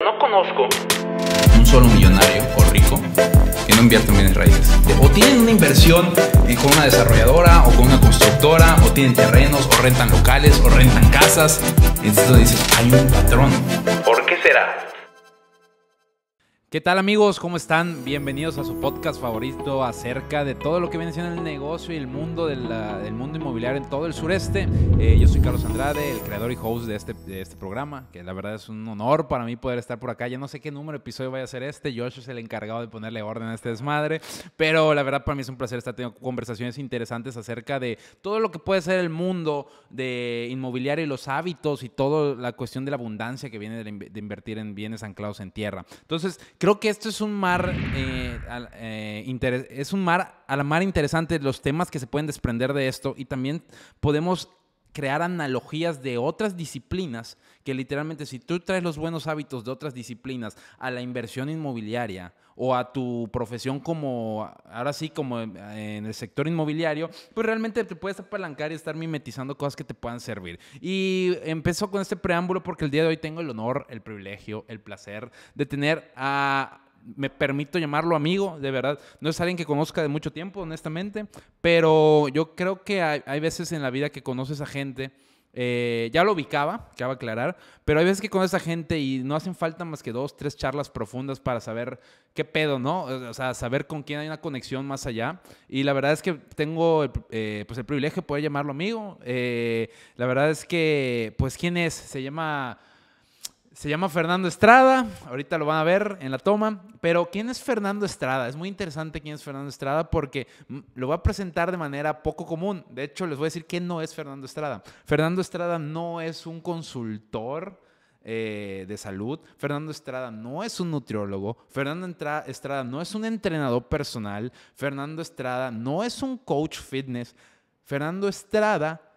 No conozco un solo millonario o rico que no invierta en bienes raíces. O tienen una inversión con una desarrolladora o con una constructora, o tienen terrenos, o rentan locales, o rentan casas. Entonces dices, hay un patrón. ¿Por qué será? ¿Qué tal amigos? ¿Cómo están? Bienvenidos a su podcast favorito acerca de todo lo que viene siendo el negocio y el mundo del mundo inmobiliario en todo el sureste. Eh, yo soy Carlos Andrade, el creador y host de este, de este programa, que la verdad es un honor para mí poder estar por acá. Ya no sé qué número de episodio vaya a ser este, Josh es el encargado de ponerle orden a este desmadre, pero la verdad para mí es un placer estar teniendo conversaciones interesantes acerca de todo lo que puede ser el mundo de inmobiliario y los hábitos y toda la cuestión de la abundancia que viene de, de invertir en bienes anclados en tierra. Entonces, Creo que esto es un mar, eh, eh, es un mar a la mar interesante los temas que se pueden desprender de esto y también podemos crear analogías de otras disciplinas que literalmente si tú traes los buenos hábitos de otras disciplinas a la inversión inmobiliaria o a tu profesión como, ahora sí, como en el sector inmobiliario, pues realmente te puedes apalancar y estar mimetizando cosas que te puedan servir. Y empezó con este preámbulo porque el día de hoy tengo el honor, el privilegio, el placer de tener a me permito llamarlo amigo, de verdad. No es alguien que conozca de mucho tiempo, honestamente, pero yo creo que hay, veces en la vida que conoces a gente. Eh, ya lo ubicaba, que aclarar, pero hay veces que conoces a gente y no hacen falta más que dos, tres charlas profundas para saber qué pedo, ¿no? O sea, saber con quién hay una conexión más allá. Y la verdad es que tengo eh, pues el privilegio de poder llamarlo amigo. Eh, la verdad es que, pues, ¿quién es? Se llama se llama Fernando Estrada, ahorita lo van a ver en la toma, pero ¿quién es Fernando Estrada? Es muy interesante quién es Fernando Estrada porque mm, lo voy a presentar de manera poco común. De hecho, les voy a decir quién no es Fernando Estrada. Fernando Estrada no es un consultor eh, de salud. Fernando Estrada no es un nutriólogo. Fernando Estrada no es un entrenador personal. Fernando Estrada no es un coach fitness. Fernando Estrada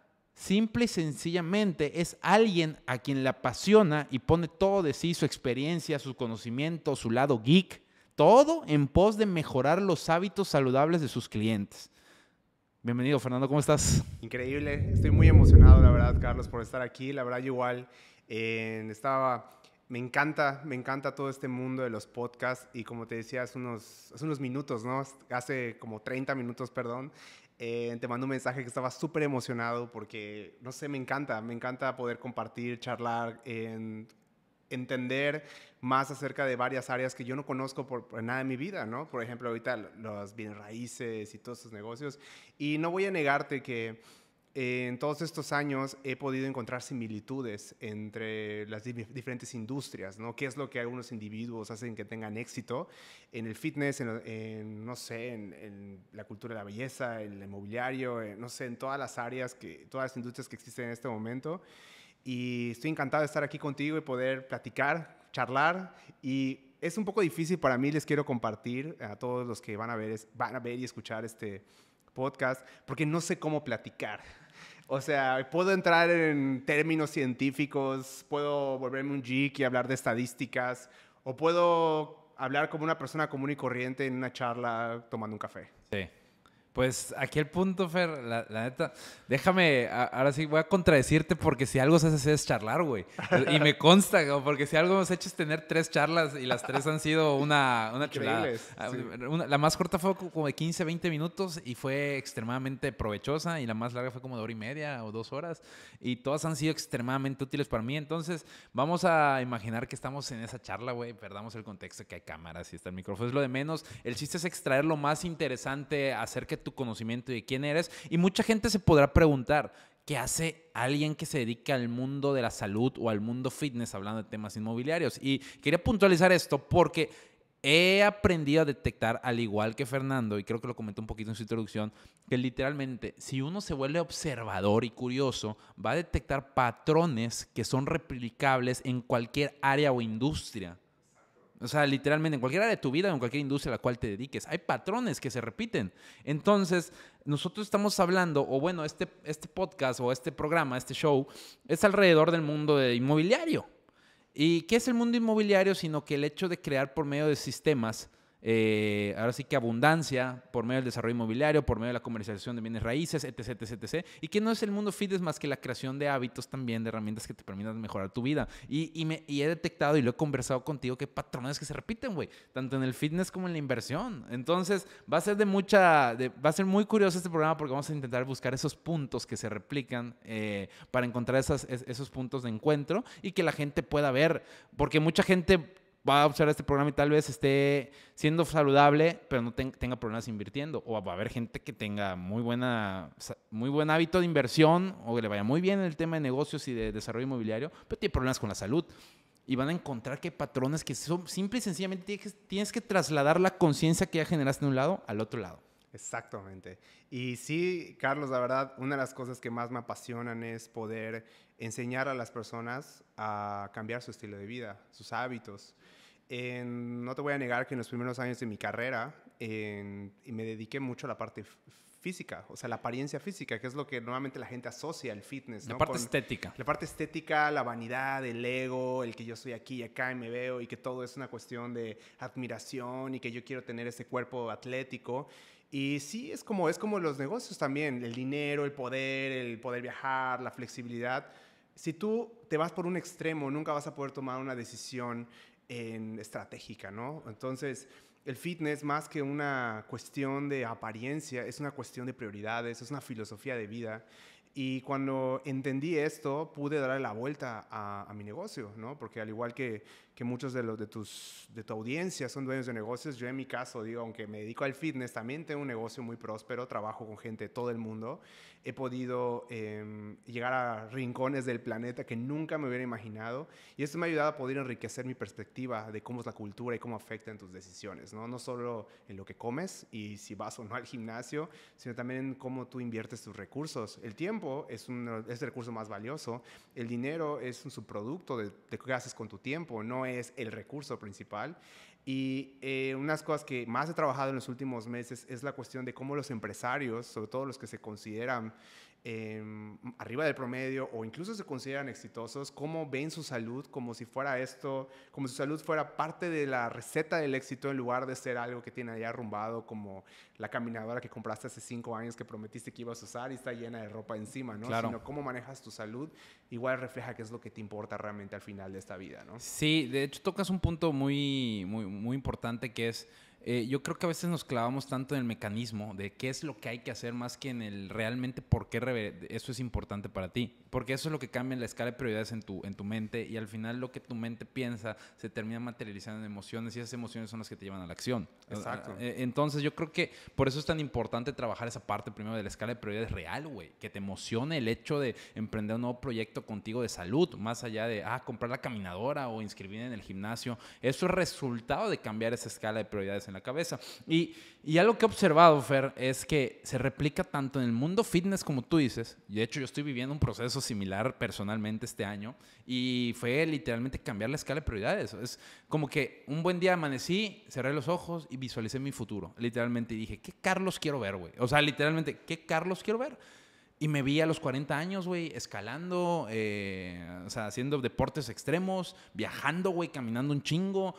Simple y sencillamente es alguien a quien le apasiona y pone todo de sí, su experiencia, su conocimiento, su lado geek, todo en pos de mejorar los hábitos saludables de sus clientes. Bienvenido, Fernando, ¿cómo estás? Increíble, estoy muy emocionado, la verdad, Carlos, por estar aquí. La verdad, yo igual eh, estaba, me encanta, me encanta todo este mundo de los podcasts y como te decía hace unos, hace unos minutos, ¿no? Hace como 30 minutos, perdón, eh, te mando un mensaje que estaba súper emocionado porque, no sé, me encanta, me encanta poder compartir, charlar, entender más acerca de varias áreas que yo no conozco por, nada en mi vida, ¿no? Por ejemplo, ahorita los bienes raíces y todos esos negocios. Y no voy a negarte que en todos estos años he podido encontrar similitudes entre las diferentes industrias, ¿no? ¿Qué es lo que algunos individuos hacen que tengan éxito en el fitness, en, no sé, en, la cultura de la belleza, en el inmobiliario, no sé, en todas las áreas, que, todas las industrias que existen en este momento. Y estoy encantado de estar aquí contigo y poder platicar, charlar y es un poco difícil para mí, les quiero compartir a todos los que van a ver, van a ver y escuchar este podcast, porque no sé cómo platicar. O sea, puedo entrar en términos científicos, puedo volverme un geek y hablar de estadísticas, o puedo hablar como una persona común y corriente en una charla tomando un café. Sí. Pues aquí el punto, Fer, la, neta, déjame, ahora sí voy a contradecirte porque si algo se hace es charlar, güey. Y me consta, porque si algo hemos hecho es tener tres charlas y las tres han sido una, una chulada. Ah, la más corta fue como de 15, 20 minutos y fue extremadamente provechosa y la más larga fue como de hora y media o dos horas y todas han sido extremadamente útiles para mí. Entonces, vamos a imaginar que estamos en esa charla, güey, perdamos el contexto que hay cámaras y está el micrófono, es lo de menos. El chiste es extraer lo más interesante, hacer que tu conocimiento de quién eres. Y mucha gente se podrá preguntar, ¿qué hace alguien que se dedica al mundo de la salud o al mundo fitness hablando de temas inmobiliarios? Y quería puntualizar esto porque he aprendido a detectar, al igual que Fernando, y creo que lo comentó un poquito en su introducción, que literalmente si uno se vuelve observador y curioso, va a detectar patrones que son replicables en cualquier área o industria. O sea, literalmente en cualquier área de tu vida, en cualquier industria a la cual te dediques, hay patrones que se repiten. Entonces, nosotros estamos hablando, o bueno, este, este podcast o este programa, este show, es alrededor del mundo de inmobiliario. ¿Y qué es el mundo inmobiliario? Sino que el hecho de crear por medio de sistemas eh, ahora sí que abundancia por medio del desarrollo inmobiliario, por medio de la comercialización de bienes raíces, etc, etc, etc. Y que no es el mundo fitness más que la creación de hábitos también, de herramientas que te permitan mejorar tu vida. Y, me, he detectado y lo he conversado contigo que patrones que se repiten, güey, tanto en el fitness como en la inversión. Entonces, va a ser de mucha, va a ser muy curioso este programa porque vamos a intentar buscar esos puntos que se replican eh, para encontrar esos puntos de encuentro y que la gente pueda ver, porque mucha gente va a observar este programa y tal vez esté siendo saludable, pero no tenga problemas invirtiendo. O va a haber gente que tenga muy, buena, muy buen hábito de inversión o que le vaya muy bien en el tema de negocios y de desarrollo inmobiliario, pero tiene problemas con la salud. Y van a encontrar que hay patrones que son simple y sencillamente tienes tienes que trasladar la conciencia que ya generaste de un lado al otro lado. Exactamente. Y sí, Carlos, la verdad, una de las cosas que más me apasionan es poder enseñar a las personas a cambiar su estilo de vida, sus hábitos. No te voy a negar que en los primeros años de mi carrera y me dediqué mucho a la parte física, o sea, la apariencia física, que es lo que normalmente la gente asocia al fitness. La parte estética. La parte estética, la vanidad, el ego, el que yo estoy aquí y acá y me veo y que todo es una cuestión de admiración y que yo quiero tener ese cuerpo atlético. Y sí, es como, es como los negocios también, el dinero, el poder, el poder viajar, la flexibilidad. Si tú te vas por un extremo, nunca vas a poder tomar una decisión estratégica, ¿no? Entonces, el fitness, más que una cuestión de apariencia, es una cuestión de prioridades, es una filosofía de vida. Y cuando entendí esto, pude darle la vuelta a, mi negocio, ¿no? Porque al igual que que muchos de los de tus de tu audiencia son dueños de negocios. Yo en mi caso digo, aunque me dedico al fitness, también tengo un negocio muy próspero, trabajo con gente de todo el mundo. He podido em, llegar a rincones del planeta que nunca me hubiera imaginado y esto me ha ayudado a poder enriquecer mi perspectiva de cómo es la cultura y cómo afecta en tus decisiones, ¿no? No solo en lo que comes y si vas o no al gimnasio, sino también en cómo tú inviertes tus recursos. El tiempo es, un, es el recurso más valioso, el dinero es un subproducto de, de qué haces con tu tiempo, no es el recurso principal. Y eh, unas cosas que más he trabajado en los últimos meses es la cuestión de cómo los empresarios, sobre todo los que se consideran Em, arriba del promedio o incluso se consideran exitosos, cómo ven su salud como si fuera esto, como si su salud fuera parte de la receta del éxito en lugar de ser algo que tiene allá arrumbado como la caminadora que compraste hace cinco años que prometiste que ibas a usar y está llena de ropa encima, ¿no? Claro. Sino cómo manejas tu salud, igual refleja qué es lo que te importa realmente al final de esta vida, ¿no? Sí, de hecho tocas un punto muy, muy, muy importante que es eh, yo creo que a veces nos clavamos tanto en el mecanismo de qué es lo que hay que hacer más que en el realmente por qué eso es importante para ti. Porque eso es lo que cambia en la escala de prioridades en tu, en tu mente y al final lo que tu mente piensa se termina materializando en emociones y esas emociones son las que te llevan a la acción. Exacto. Eh, entonces yo creo que por eso es tan importante trabajar esa parte primero de la escala de prioridades real, güey. Que te emocione el hecho de emprender un nuevo proyecto contigo de salud, más allá de, ah, comprar la caminadora o inscribir en el gimnasio. Eso es resultado de cambiar esa escala de prioridades en la cabeza. Y, y algo que he observado, Fer, es que se replica tanto en el mundo fitness como tú dices. Y de hecho yo estoy viviendo un proceso similar personalmente este año y fue literalmente cambiar la escala de prioridades. Es como que un buen día amanecí, cerré los ojos y visualicé mi futuro. Literalmente dije, ¿qué Carlos quiero ver, güey? O sea, literalmente, ¿qué Carlos quiero ver? Y me vi a los 40 años, güey, escalando, eh, o sea, haciendo deportes extremos, viajando, güey, caminando un chingo,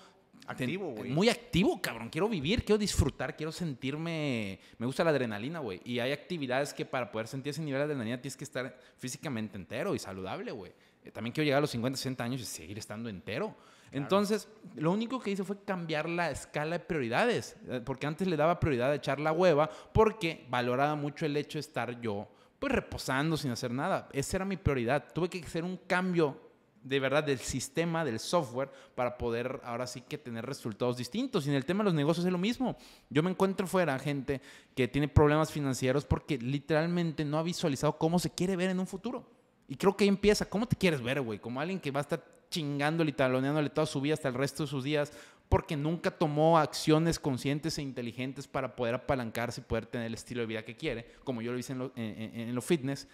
Activo, güey. Muy activo, cabrón. Quiero vivir, quiero disfrutar, quiero sentirme. Me gusta la adrenalina, güey. Y hay actividades que para poder sentir ese nivel de adrenalina tienes que estar físicamente entero y saludable, güey. Eh, también quiero llegar a los 50, 60 años y seguir estando entero. Entonces, lo único que hice fue cambiar la escala de prioridades. Eh, porque antes le daba prioridad a echar la hueva porque valoraba mucho el hecho de estar yo, pues reposando sin hacer nada. Esa era mi prioridad. Tuve que hacer un cambio de verdad del sistema, del software, para poder ahora sí que tener resultados distintos. Y en el tema de los negocios es lo mismo. Yo me encuentro fuera gente que tiene problemas financieros porque literalmente no ha visualizado cómo se quiere ver en un futuro. Y creo que ahí empieza. ¿Cómo te quieres ver, güey? Como alguien que va a estar chingándole y taloneándole toda su vida hasta el resto de sus días porque nunca tomó acciones conscientes e inteligentes para poder apalancarse y poder tener el estilo de vida que quiere, como yo lo hice en lo, fitness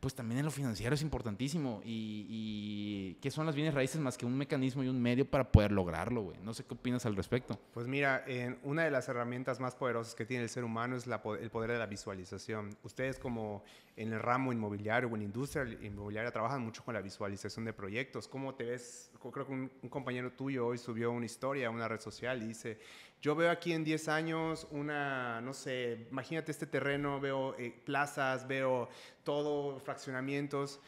pues también en lo financiero es importantísimo. Y, qué son las bienes raíces más que un mecanismo y un medio para poder lograrlo, güey. No sé qué opinas al respecto. Pues mira, en una de las herramientas más poderosas que tiene el ser humano es el poder de la visualización. Ustedes como en el ramo inmobiliario o en la industria inmobiliaria trabajan mucho con la visualización de proyectos. ¿Cómo te ves? Creo que un, un compañero tuyo hoy subió una historia a una red social y dice, yo veo aquí en 10 años una, no sé, imagínate este terreno, veo eh, plazas, veo todo, fraccionamientos.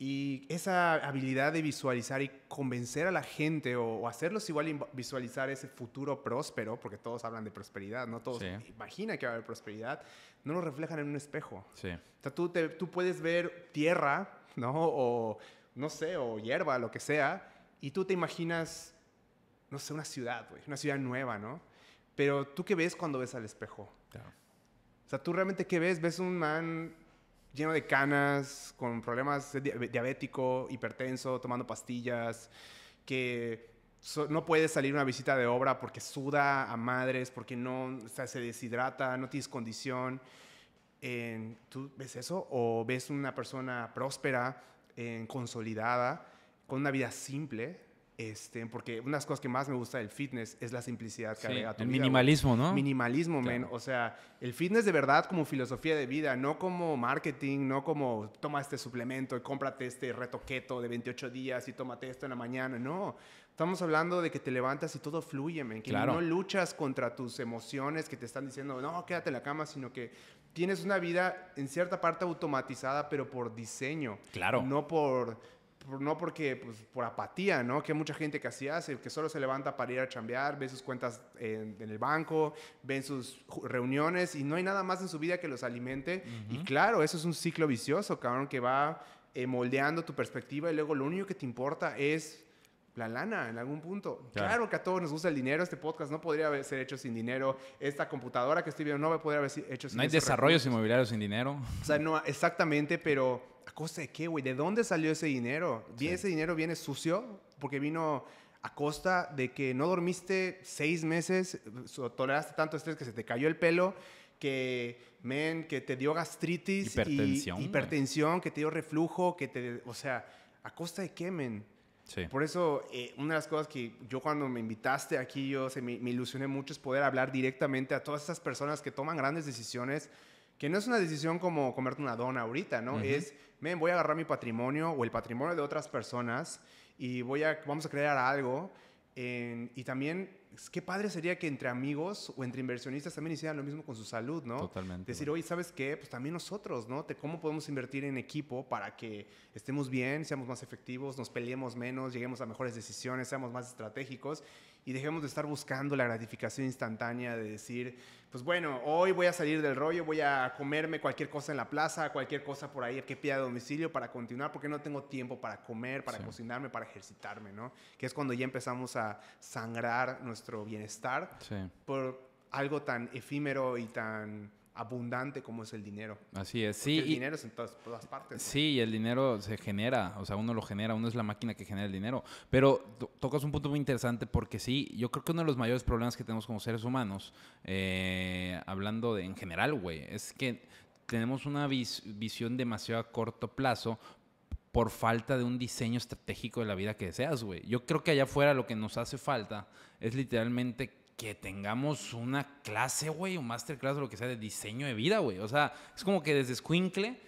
Y esa habilidad de visualizar y convencer a la gente o, hacerlos igual visualizar ese futuro próspero, porque todos hablan de prosperidad, ¿no? Todos imaginan que va a haber prosperidad, no lo reflejan en un espejo. Sí. O sea, tú, tú puedes ver tierra, ¿no? O, no sé, o hierba, lo que sea, y tú te imaginas, no sé, una ciudad, güey, una ciudad nueva, ¿no? Pero tú qué ves cuando ves al espejo? Claro. O sea, tú realmente qué ves? Ves un man lleno de canas, con problemas diabético, hipertenso, tomando pastillas, que no puede salir una visita de obra porque suda a madres, porque no se deshidrata, no tienes condición. ¿Tú ves eso? ¿O ves una persona próspera, consolidada, con una vida simple? Este, porque una de las cosas que más me gusta del fitness es la simplicidad que agrega a tu el minimalismo, ¿no? Minimalismo, men. O sea, el fitness de verdad como filosofía de vida, no como marketing, no como toma este suplemento y cómprate este reto keto de 28 días y tómate esto en la mañana. No. Estamos hablando de que te levantas y todo fluye, men. Que no luchas contra tus emociones que te están diciendo, no, quédate en la cama, sino que tienes una vida en cierta parte automatizada, pero por diseño. Claro. No por no porque, pues, por apatía, ¿no? Que mucha gente que así hace, que solo se levanta para ir a chambear, ve sus cuentas en, el banco, ven sus reuniones y no hay nada más en su vida que los alimente. Y claro, eso es un ciclo vicioso, cabrón, que va eh, moldeando tu perspectiva y luego lo único que te importa es la lana en algún punto. Claro. que a todos nos gusta el dinero. Este podcast no podría haber ser hecho sin dinero. Esta computadora que estoy viendo no podría haber sido hecho sin No hay desarrollos inmobiliarios sin dinero. O sea, no, exactamente, pero ¿a costa de qué, güey? ¿De dónde salió ese dinero? ¿Bien ese dinero viene sucio? Porque vino a costa de que no dormiste seis meses, toleraste tanto estrés que se te cayó el pelo, que, men, que te dio gastritis, hipertensión, y, hipertensión, que te dio reflujo, que te, o sea, ¿a costa de qué, men? Por eso, eh, una de las cosas que yo cuando me invitaste aquí, yo se me, ilusioné mucho es poder hablar directamente a todas estas personas que toman grandes decisiones, que no es una decisión como comerte una dona ahorita, ¿no? Es, men, voy a agarrar mi patrimonio o el patrimonio de otras personas y voy a, vamos a crear algo. y también qué padre sería que entre amigos o entre inversionistas también hicieran lo mismo con su salud, ¿no? Totalmente. Decir, oye, ¿sabes qué? Pues también nosotros, ¿no? ¿Cómo podemos invertir en equipo para que estemos bien, seamos más efectivos, nos peleemos menos, lleguemos a mejores decisiones, seamos más estratégicos y dejemos de estar buscando la gratificación instantánea de decir, pues bueno, hoy voy a salir del rollo, voy a comerme cualquier cosa en la plaza, cualquier cosa por ahí que pida a domicilio para continuar, porque no tengo tiempo para comer, para cocinarme, para ejercitarme, ¿no? Que es cuando ya empezamos a sangrar nuestro bienestar por algo tan efímero y tan abundante como es el dinero. Así es, sí. el dinero es en todas, partes. Sí, y el dinero se genera, o sea, uno lo genera, uno es la máquina que genera el dinero. Pero tocas un punto muy interesante porque sí, yo creo que uno de los mayores problemas que tenemos como seres humanos, eh, hablando de en general, güey, es que tenemos una visión demasiado a corto plazo por falta de un diseño estratégico de la vida que deseas, güey. Yo creo que allá afuera lo que nos hace falta es literalmente que tengamos una clase, güey, un masterclass o lo que sea de diseño de vida, güey. O sea, es como que desde Squinkle,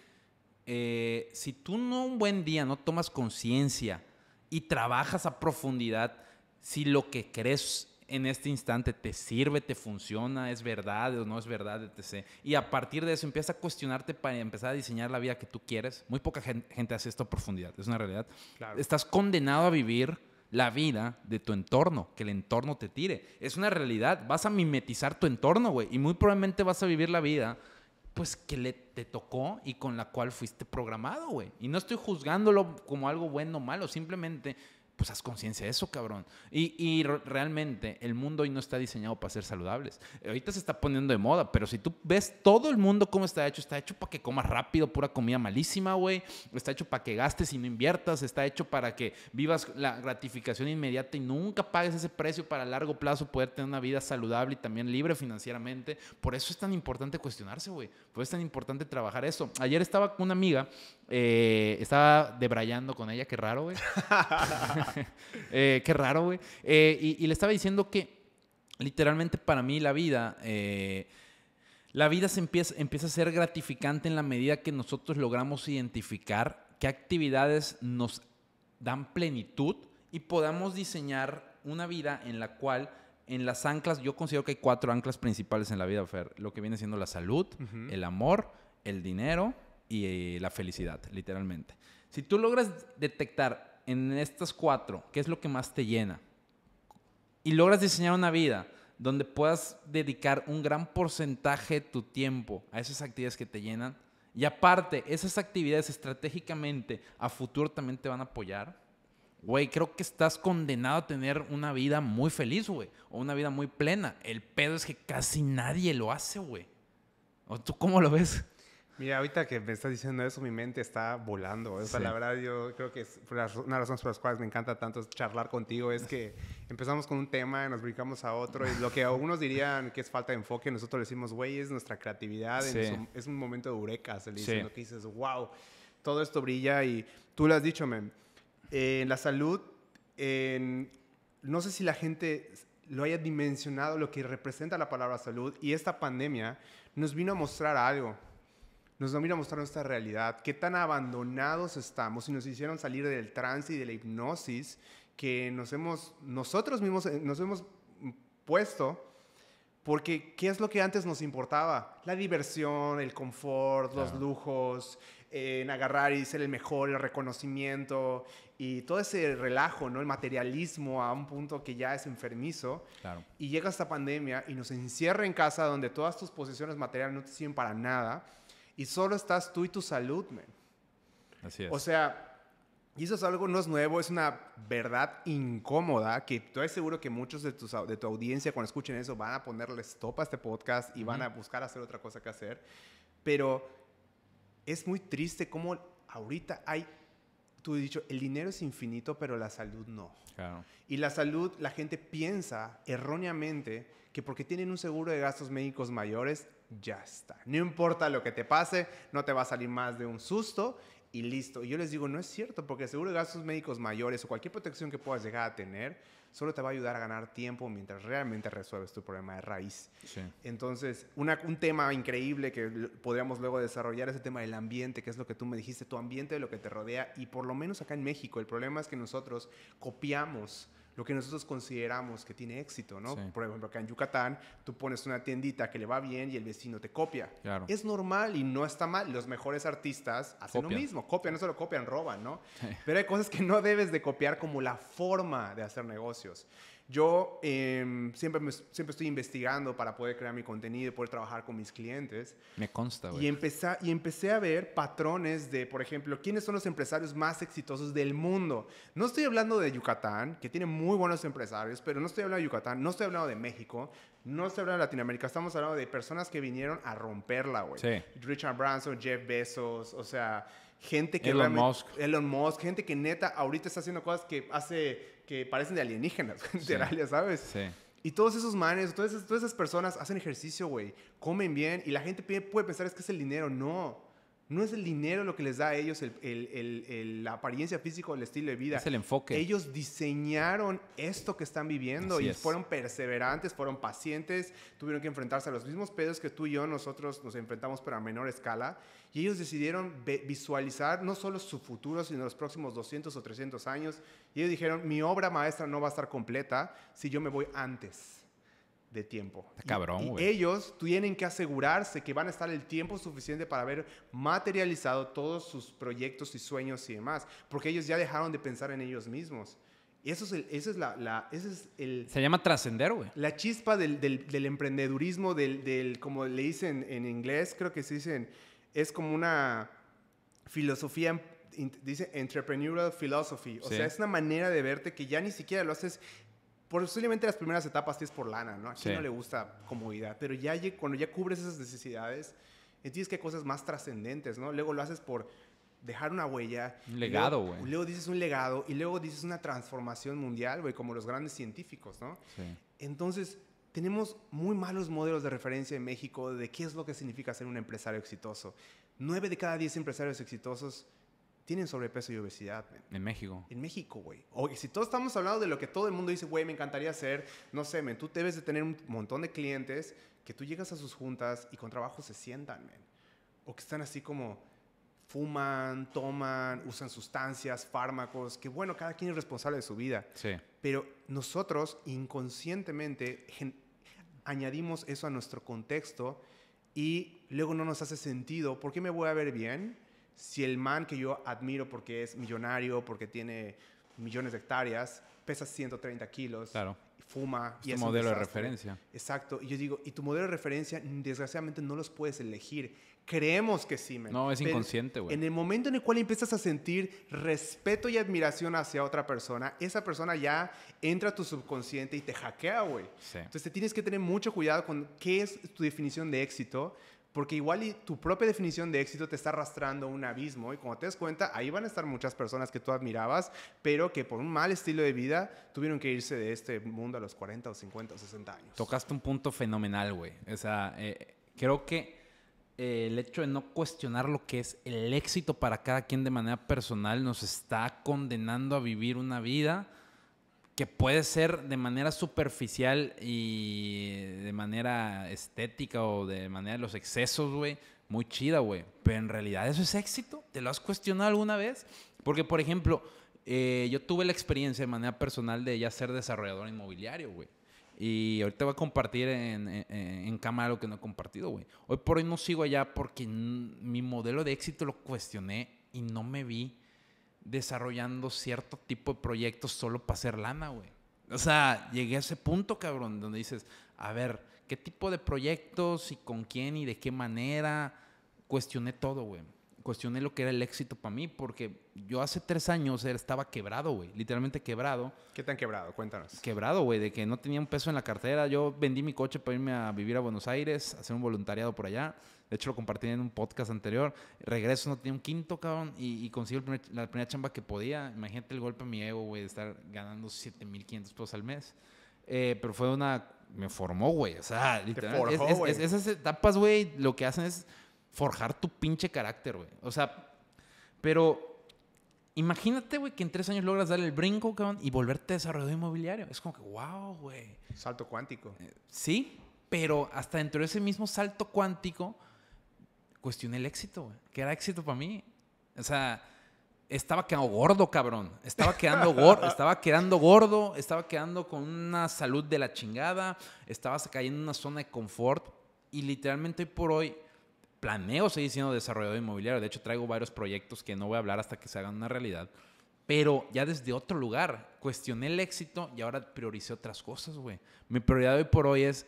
eh, si tú no un buen día no tomas conciencia y trabajas a profundidad, si lo que crees en este instante te sirve, te funciona, es verdad o no es verdad, etc. Y a partir de eso empiezas a cuestionarte para empezar a diseñar la vida que tú quieres. Muy poca gente hace esto a profundidad, es una realidad. Estás condenado a vivir la vida de tu entorno, que el entorno te tire. Es una realidad, vas a mimetizar tu entorno, güey, y muy probablemente vas a vivir la vida pues que le te tocó y con la cual fuiste programado, güey. Y no estoy juzgándolo como algo bueno o malo, simplemente pues haz conciencia de eso, cabrón. Y, realmente el mundo hoy no está diseñado para ser saludables. Ahorita se está poniendo de moda, pero si tú ves todo el mundo cómo está hecho, está hecho para que comas rápido, pura comida malísima, güey. Está hecho para que gastes y no inviertas. Está hecho para que vivas la gratificación inmediata y nunca pagues ese precio para a largo plazo poder tener una vida saludable y también libre financieramente. Por eso es tan importante cuestionarse, güey. Por eso es tan importante trabajar eso. Ayer estaba con una amiga, eh, estaba debrayando con ella, qué raro, güey. Eh, qué raro, güey. Eh, y, le estaba diciendo que literalmente para mí la vida, La vida se empieza, empieza a ser gratificante en la medida que nosotros logramos identificar qué actividades nos dan plenitud y podamos diseñar una vida en la cual en las anclas, yo considero que hay cuatro anclas principales en la vida, Fer. Lo que viene siendo la salud, el amor, el dinero y la felicidad, literalmente. Si tú logras detectar en estas cuatro qué es lo que más te llena y logras diseñar una vida donde puedas dedicar un gran porcentaje de tu tiempo a esas actividades que te llenan, y aparte, esas actividades estratégicamente a futuro también te van a apoyar, güey, creo que estás condenado a tener una vida muy feliz, güey, o una vida muy plena. El pedo es que casi nadie lo hace, güey. ¿O tú cómo lo ves? Mira, ahorita que me estás diciendo eso, mi mente está volando. O sea, la verdad, yo creo que es una de las razones por las cuales me encanta tanto charlar contigo es que empezamos con un tema, nos brincamos a otro, y lo que algunos dirían que es falta de enfoque, nosotros le decimos, güey, es nuestra creatividad, es un momento de eureka, se le dice, que dices, wow, todo esto brilla, y tú lo has dicho, men, en la salud, no sé si la gente lo haya dimensionado lo que representa la palabra salud, y esta pandemia nos vino a mostrar algo nos vino a mostrar nuestra realidad, qué tan abandonados estamos y nos hicieron salir del trance y de la hipnosis que nos hemos, nosotros mismos eh, nos hemos puesto, porque ¿qué es lo que antes nos importaba? La diversión, el confort, los lujos, en agarrar y ser el mejor, el reconocimiento y todo ese relajo, ¿no? El materialismo a un punto que ya es enfermizo. Y llega esta pandemia y nos encierra en casa donde todas tus posesiones materiales no te sirven para nada y solo estás tú y tu salud, man. Así es. O sea, y eso es algo, no es nuevo, es una verdad incómoda que estoy seguro que muchos de, tus, de tu audiencia cuando escuchen eso van a ponerle stop a este podcast y van a buscar hacer otra cosa que hacer. Pero es muy triste cómo ahorita hay, tú has dicho, el dinero es infinito, pero la salud no. Claro. Y la salud, la gente piensa erróneamente que porque tienen un seguro de gastos médicos mayores, ya está. No importa lo que te pase, no te va a salir más de un susto y listo. Y yo les digo, no es cierto, porque seguro gastos médicos mayores o cualquier protección que puedas llegar a tener, solo te va a ayudar a ganar tiempo mientras realmente resuelves tu problema de raíz. Entonces, un tema increíble que podríamos luego desarrollar es el tema del ambiente, que es lo que tú me dijiste, tu ambiente de lo que te rodea. Y por lo menos acá en México, el problema es que nosotros copiamos lo que nosotros consideramos que tiene éxito, ¿no? Por ejemplo, acá en Yucatán, tú pones una tiendita que le va bien y el vecino te copia. Es normal y no está mal. Los mejores artistas hacen lo mismo, copian, no solo copian, roban, ¿no? Pero hay cosas que no debes de copiar como la forma de hacer negocios. Yo em, siempre, siempre estoy investigando para poder crear mi contenido y poder trabajar con mis clientes. Me consta, güey. Y empecé, y empecé a ver patrones de, por ejemplo, quiénes son los empresarios más exitosos del mundo. No estoy hablando de Yucatán, que tiene muy buenos empresarios, pero no estoy hablando de Yucatán, no estoy hablando de México, no estoy hablando de Latinoamérica, estamos hablando de personas que vinieron a romperla, güey. Sí. Richard Branson, Jeff Bezos, o sea, gente que... Elon Musk. Elon Musk, gente que neta ahorita está haciendo cosas que hace que parecen de alienígenas, literal, ¿sabes? Sí. Y todos esos manes, todas esas, todas esas personas hacen ejercicio, güey, comen bien y la gente puede pensar es que es el dinero. No, no es el dinero lo que les da a ellos el, el, el, la apariencia física o el estilo de vida. Es el enfoque. Ellos diseñaron esto que están viviendo y fueron perseverantes, fueron pacientes, tuvieron que enfrentarse a los mismos pedos que tú y yo nosotros nos enfrentamos, pero a menor escala. Y ellos decidieron visualizar no solo su futuro, sino los próximos 200 o 300 años. Y ellos dijeron, mi obra maestra no va a estar completa si yo me voy antes de tiempo. Cabrón, y, ellos tienen que asegurarse que van a estar el tiempo suficiente para haber materializado todos sus proyectos y sueños y demás, porque ellos ya dejaron de pensar en ellos mismos. Y eso es el, es la, es el... Se llama trascender, güey. La chispa del, del, emprendedurismo, del, del, como le dicen en inglés, creo que se dicen, es como una filosofía dice entrepreneurial philosophy. O sea, es una manera de verte que ya ni siquiera lo haces posiblemente las primeras etapas es por lana, ¿no? A quien no le gusta comodidad, pero ya cuando ya cubres esas necesidades, entiendes que hay cosas más trascendentes, ¿no? Luego lo haces por dejar una huella. Un legado, güey. Luego, dices un legado y luego dices una transformación mundial, güey, como los grandes científicos, ¿no? Sí. Entonces, tenemos muy malos modelos de referencia en México de qué es lo que significa ser un empresario exitoso. Nueve de cada diez empresarios exitosos tienen sobrepeso y obesidad, men. En México. En México, güey. O si todos estamos hablando de lo que todo el mundo dice, güey, me encantaría hacer, no sé, men, tú debes de tener un montón de clientes que tú llegas a sus juntas y con trabajo se sientan, men. O que están así como fuman, toman, usan sustancias, fármacos, que bueno, cada quien es responsable de su vida. Sí. Pero nosotros inconscientemente añadimos eso a nuestro contexto y luego no nos hace sentido. ¿Por qué me voy a ver bien si el man que yo admiro porque es millonario, porque tiene millones de hectáreas, pesa 130 kilos, Claro. fuma Es y tu es un modelo de referencia. Exacto. Y yo digo, y tu modelo de referencia, desgraciadamente, no los puedes elegir. Creemos que sí, men. No, es Pero inconsciente, güey. En el momento en el cual empiezas a sentir respeto y admiración hacia otra persona, esa persona ya entra a tu subconsciente y te hackea, güey. Sí. Entonces te tienes que tener mucho cuidado con qué es tu definición de éxito, porque igual tu propia definición de éxito te está arrastrando a un abismo y cuando te des cuenta, ahí van a estar muchas personas que tú admirabas, pero que por un mal estilo de vida tuvieron que irse de este mundo a los 40 o 50 o 60 años. Tocaste un punto fenomenal, güey. O sea, eh, creo que eh, el hecho de no cuestionar lo que es el éxito para cada quien de manera personal nos está condenando a vivir una vida que puede ser de manera superficial y de manera estética o de manera de los excesos, güey, muy chida, güey. Pero en realidad eso es éxito. ¿Te lo has cuestionado alguna vez? Porque, por ejemplo, eh, yo tuve la experiencia de manera personal de ya ser desarrollador inmobiliario, güey. Y ahorita voy a compartir en, en, en cámara lo que no he compartido, güey. Hoy por hoy no sigo allá porque mi modelo de éxito lo cuestioné y no me vi desarrollando cierto tipo de proyectos solo para hacer lana, güey. O sea, llegué a ese punto, cabrón, donde dices, a ver, ¿qué tipo de proyectos y con quién y de qué manera? Cuestioné todo, güey. Cuestioné lo que era el éxito para mí, porque yo hace tres años estaba quebrado, güey. Literalmente quebrado. ¿Qué te han quebrado? Cuéntanos. Quebrado, güey, de que no tenía un peso en la cartera. Yo vendí mi coche para irme a vivir a Buenos Aires, hacer un voluntariado por allá. De hecho, lo compartí en un podcast anterior. Regreso, no tenía un quinto, cabrón, y, y consigo primer- la primera chamba que podía. Imagínate el golpe a mi ego, güey, de estar ganando 7.500 pesos al mes. Eh, pero fue una... Me formó, güey. O sea, literal. es- es- es- esas etapas, güey, lo que hacen es forjar tu pinche carácter, güey. O sea, pero imagínate, güey, que en tres años logras dar el brinco, cabrón, y volverte desarrollador inmobiliario. Es como que, wow, güey. Salto cuántico. Sí, pero hasta dentro de ese mismo salto cuántico, cuestioné el éxito, güey. Que era éxito para mí. O sea, estaba quedando gordo, cabrón. Estaba quedando gordo, estaba quedando gordo, estaba quedando con una salud de la chingada, estaba cayendo en una zona de confort y literalmente hoy por hoy planeo seguir siendo desarrollador inmobiliario. De hecho, traigo varios proyectos que no voy a hablar hasta que se hagan una realidad. Pero ya desde otro lugar, cuestioné el éxito y ahora prioricé otras cosas, güey. Mi prioridad hoy por hoy es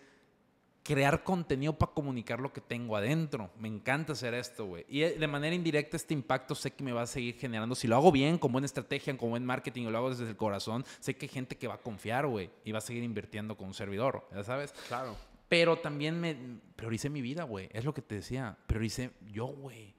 crear contenido para comunicar lo que tengo adentro. Me encanta hacer esto, güey. Y eh, de manera indirecta este impacto sé que me va a seguir generando. Si lo hago bien, con buena estrategia, con buen marketing, o lo hago desde el corazón, sé que hay gente que va a confiar, güey. Y va a seguir invirtiendo con un servidor, ya sabes. Claro. Pero también me prioricé mi vida, güey. Es lo que te decía. Prioricé yo, güey.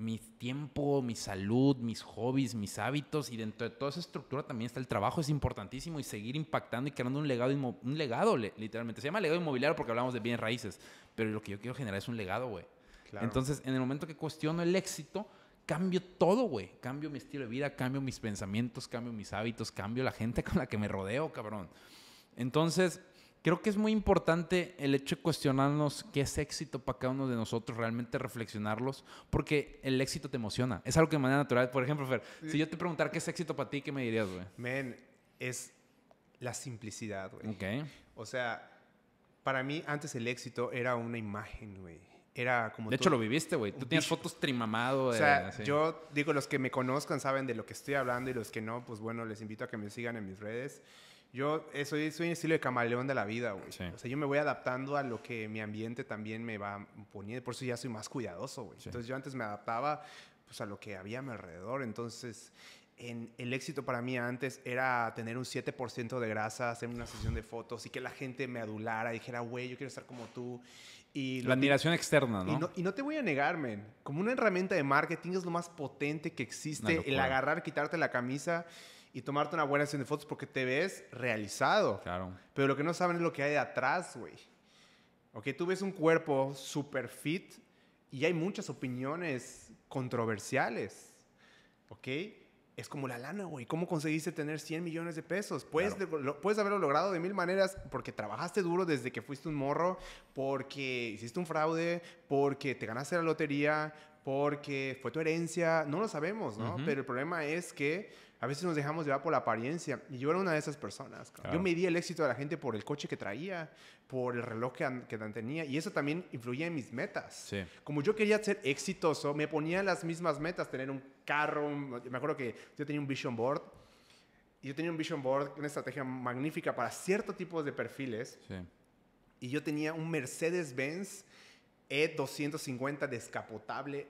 Mi tiempo, mi salud, mis hobbies, mis hábitos. Y dentro de toda esa estructura también está el trabajo. Es importantísimo. Y seguir impactando y creando un legado, un legado le- literalmente. Se llama legado inmobiliario porque hablamos de bienes raíces. Pero lo que yo quiero generar es un legado, güey. Claro. Entonces, en el momento que cuestiono el éxito, cambio todo, güey. Cambio mi estilo de vida, cambio mis pensamientos, cambio mis hábitos, cambio la gente con la que me rodeo, cabrón. Entonces, creo que es muy importante el hecho de cuestionarnos qué es éxito para cada uno de nosotros, realmente reflexionarlos, porque el éxito te emociona. Es algo que de manera natural. Por ejemplo, Fer, si yo te preguntara qué es éxito para ti, ¿qué me dirías, güey? Men, es la simplicidad, güey. Ok. O sea, para mí antes el éxito era una imagen, güey. Era como De tú- hecho, lo viviste, güey. Tú tienes fotos trimamado. O sea, así. yo digo, los que me conozcan saben de lo que estoy hablando y los que no, pues bueno, les invito a que me sigan en mis redes. Yo eh, soy, soy un estilo de camaleón de la vida, güey. Sí. O sea, yo me voy adaptando a lo que mi ambiente también me va poniendo. Por eso ya soy más cuidadoso, güey. Sí. Entonces yo antes me adaptaba pues, a lo que había a mi alrededor. Entonces, en, el éxito para mí antes era tener un 7% de grasa, hacer una sesión de fotos y que la gente me adulara, dijera, güey, yo quiero estar como tú. Y La admiración externa, ¿no? y no, y no te voy a negar, men. Como una herramienta de marketing es lo más potente que existe. El agarrar, quitarte la camisa y tomarte una buena sesión de fotos porque te ves realizado. Claro. Pero lo que no saben es lo que hay de atrás, güey. Ok, tú ves un cuerpo super fit y hay muchas opiniones controversiales. ¿ok? Es como la lana, güey. ¿Cómo conseguiste tener 100 millones de pesos? Puedes, lo- puedes haberlo logrado de mil maneras porque trabajaste duro desde que fuiste un morro, porque hiciste un fraude, porque te ganaste la lotería, porque fue tu herencia. No lo sabemos, ¿no? Ujú. Pero el problema es que a veces nos dejamos llevar por la apariencia. Y yo era una de esas personas. Claro. Yo medía el éxito de la gente por el coche que traía, por el reloj que, que tenía. Y eso también influía en mis metas. Sí. Como yo quería ser exitoso, me ponía las mismas metas, tener un carro, un- me acuerdo que yo tenía un vision board, y yo tenía un vision board, una estrategia magnífica para ciertos tipos de perfiles, Sí. y yo tenía un Mercedes-Benz E250 descapotable,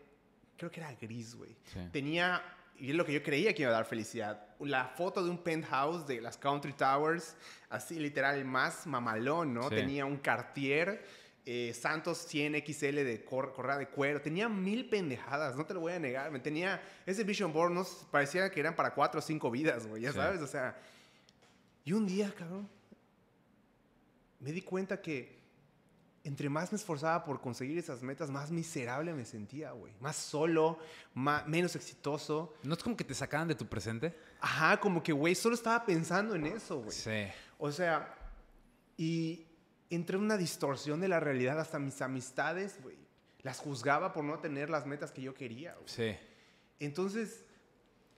creo que era gris, güey. Sí. Tenía, y es lo que yo creía que iba a dar felicidad, la foto de un penthouse de las Country Towers, así literal, el más mamalón, ¿no? Sí. Tenía un Cartier eh, Santos 100 XL de cor- correa de cuero, tenía mil pendejadas, no te lo voy a negar, me tenía, ese Vision Board no, s- parecía que eran para cuatro o cinco vidas, güey, ya Sí. sabes, o sea, y un día, cabrón, me di cuenta que entre más me esforzaba por conseguir esas metas, más miserable me sentía, güey. Más solo, menos exitoso. ¿No es como que te sacaban de tu presente? Ajá, como que, güey, solo estaba pensando en eso, güey. Sí. O sea, y entré en una distorsión de la realidad. Hasta mis amistades, güey, las juzgaba por no tener las metas que yo quería, güey. Sí. Entonces,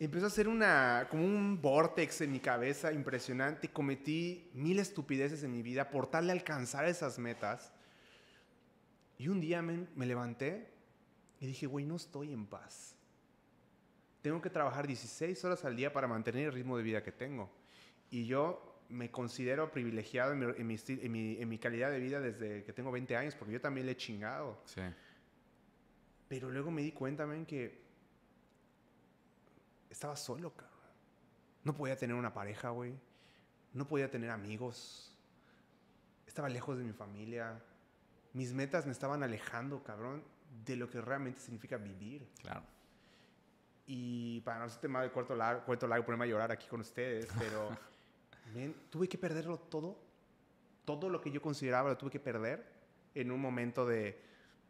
empezó a ser una, como un vortex en mi cabeza impresionante. Cometí mil estupideces en mi vida por tal de alcanzar esas metas. Y un día me levanté y dije, güey, no estoy en paz. Tengo que trabajar 16 horas al día para mantener el ritmo de vida que tengo. Y yo me considero privilegiado en mi, en mi esti- en mi- en mi calidad de vida desde que tengo 20 años, porque yo también le he chingado. Sí. Pero luego me di cuenta, men, que estaba solo, cabrón. No podía tener una pareja, güey. No podía tener amigos. Estaba lejos de mi familia. Mis metas me estaban alejando, cabrón, de lo que realmente significa vivir. Claro. Y para no ser tema de cuarto largo, cuento largo, ponerme a llorar aquí con ustedes, pero men, tuve que perderlo todo. Todo lo que yo consideraba lo tuve que perder en un momento de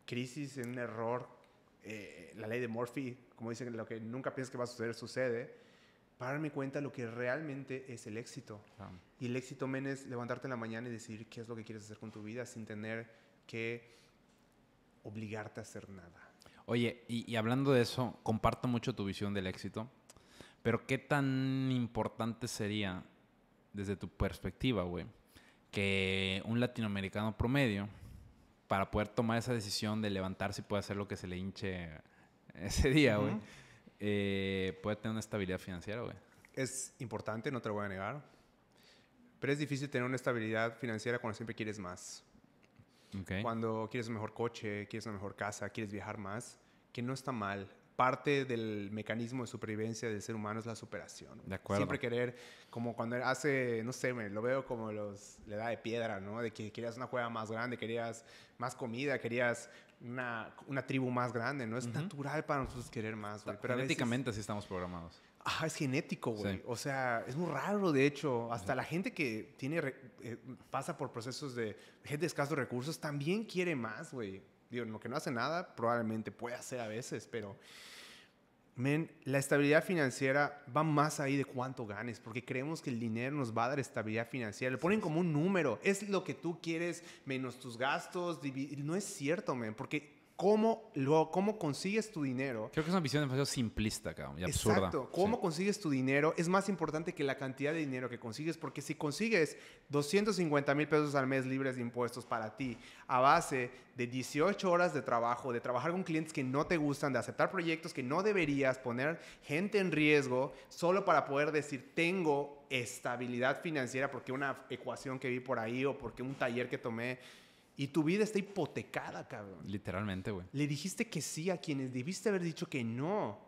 crisis, en un error. eh, la ley de Murphy, como dicen, lo que nunca piensas que va a suceder, sucede. Para darme cuenta de lo que realmente es el éxito. claro. Y el éxito, men, es levantarte en la mañana y decir qué es lo que quieres hacer con tu vida sin tener que obligarte a hacer nada. Oye, y, y hablando de eso, comparto mucho tu visión del éxito, pero ¿qué tan importante sería, desde tu perspectiva, güey, que un latinoamericano promedio, para poder tomar esa decisión de levantarse y poder hacer lo que se le hinche ese día, güey, eh, puede tener una estabilidad financiera, güey? Es importante, no te lo voy a negar. Pero es difícil tener una estabilidad financiera cuando siempre quieres más. Ok. Cuando quieres un mejor coche, quieres una mejor casa, quieres viajar más, que no está mal. Parte del mecanismo de supervivencia del ser humano es la superación. De acuerdo. Siempre querer, como cuando hace, no sé, me lo veo como los, la edad de piedra, ¿no? De que querías una cueva más grande, querías más comida, querías una, una tribu más grande, ¿no? Es Ujú. natural para nosotros querer más, güey. Veces- Genéticamente así estamos programados. Ah, es genético, güey. Sí. O sea, es muy raro, de hecho. Hasta la gente que tiene eh, pasa por procesos de gente de escasos recursos también quiere más, güey. Digo, lo que no hace nada, probablemente puede hacer a veces, pero. Men, la estabilidad financiera va más ahí de cuánto ganes, porque creemos que el dinero nos va a dar estabilidad financiera. Le ponen como un número, es lo que tú quieres menos tus gastos. No es cierto, men, porque cómo, lo, cómo consigues tu dinero Creo que es una visión demasiado simplista, cabrón, y absurda. Exacto. ¿Cómo Sí. consigues tu dinero? Es más importante que la cantidad de dinero que consigues, porque si consigues 250 mil pesos al mes libres de impuestos para ti, a base de 18 horas de trabajo, de trabajar con clientes que no te gustan, de aceptar proyectos que no deberías, poner gente en riesgo, solo para poder decir, tengo estabilidad financiera porque una ecuación que vi por ahí o porque un taller que tomé, y tu vida está hipotecada, cabrón. Literalmente, güey. Le dijiste que sí a quienes debiste haber dicho que no.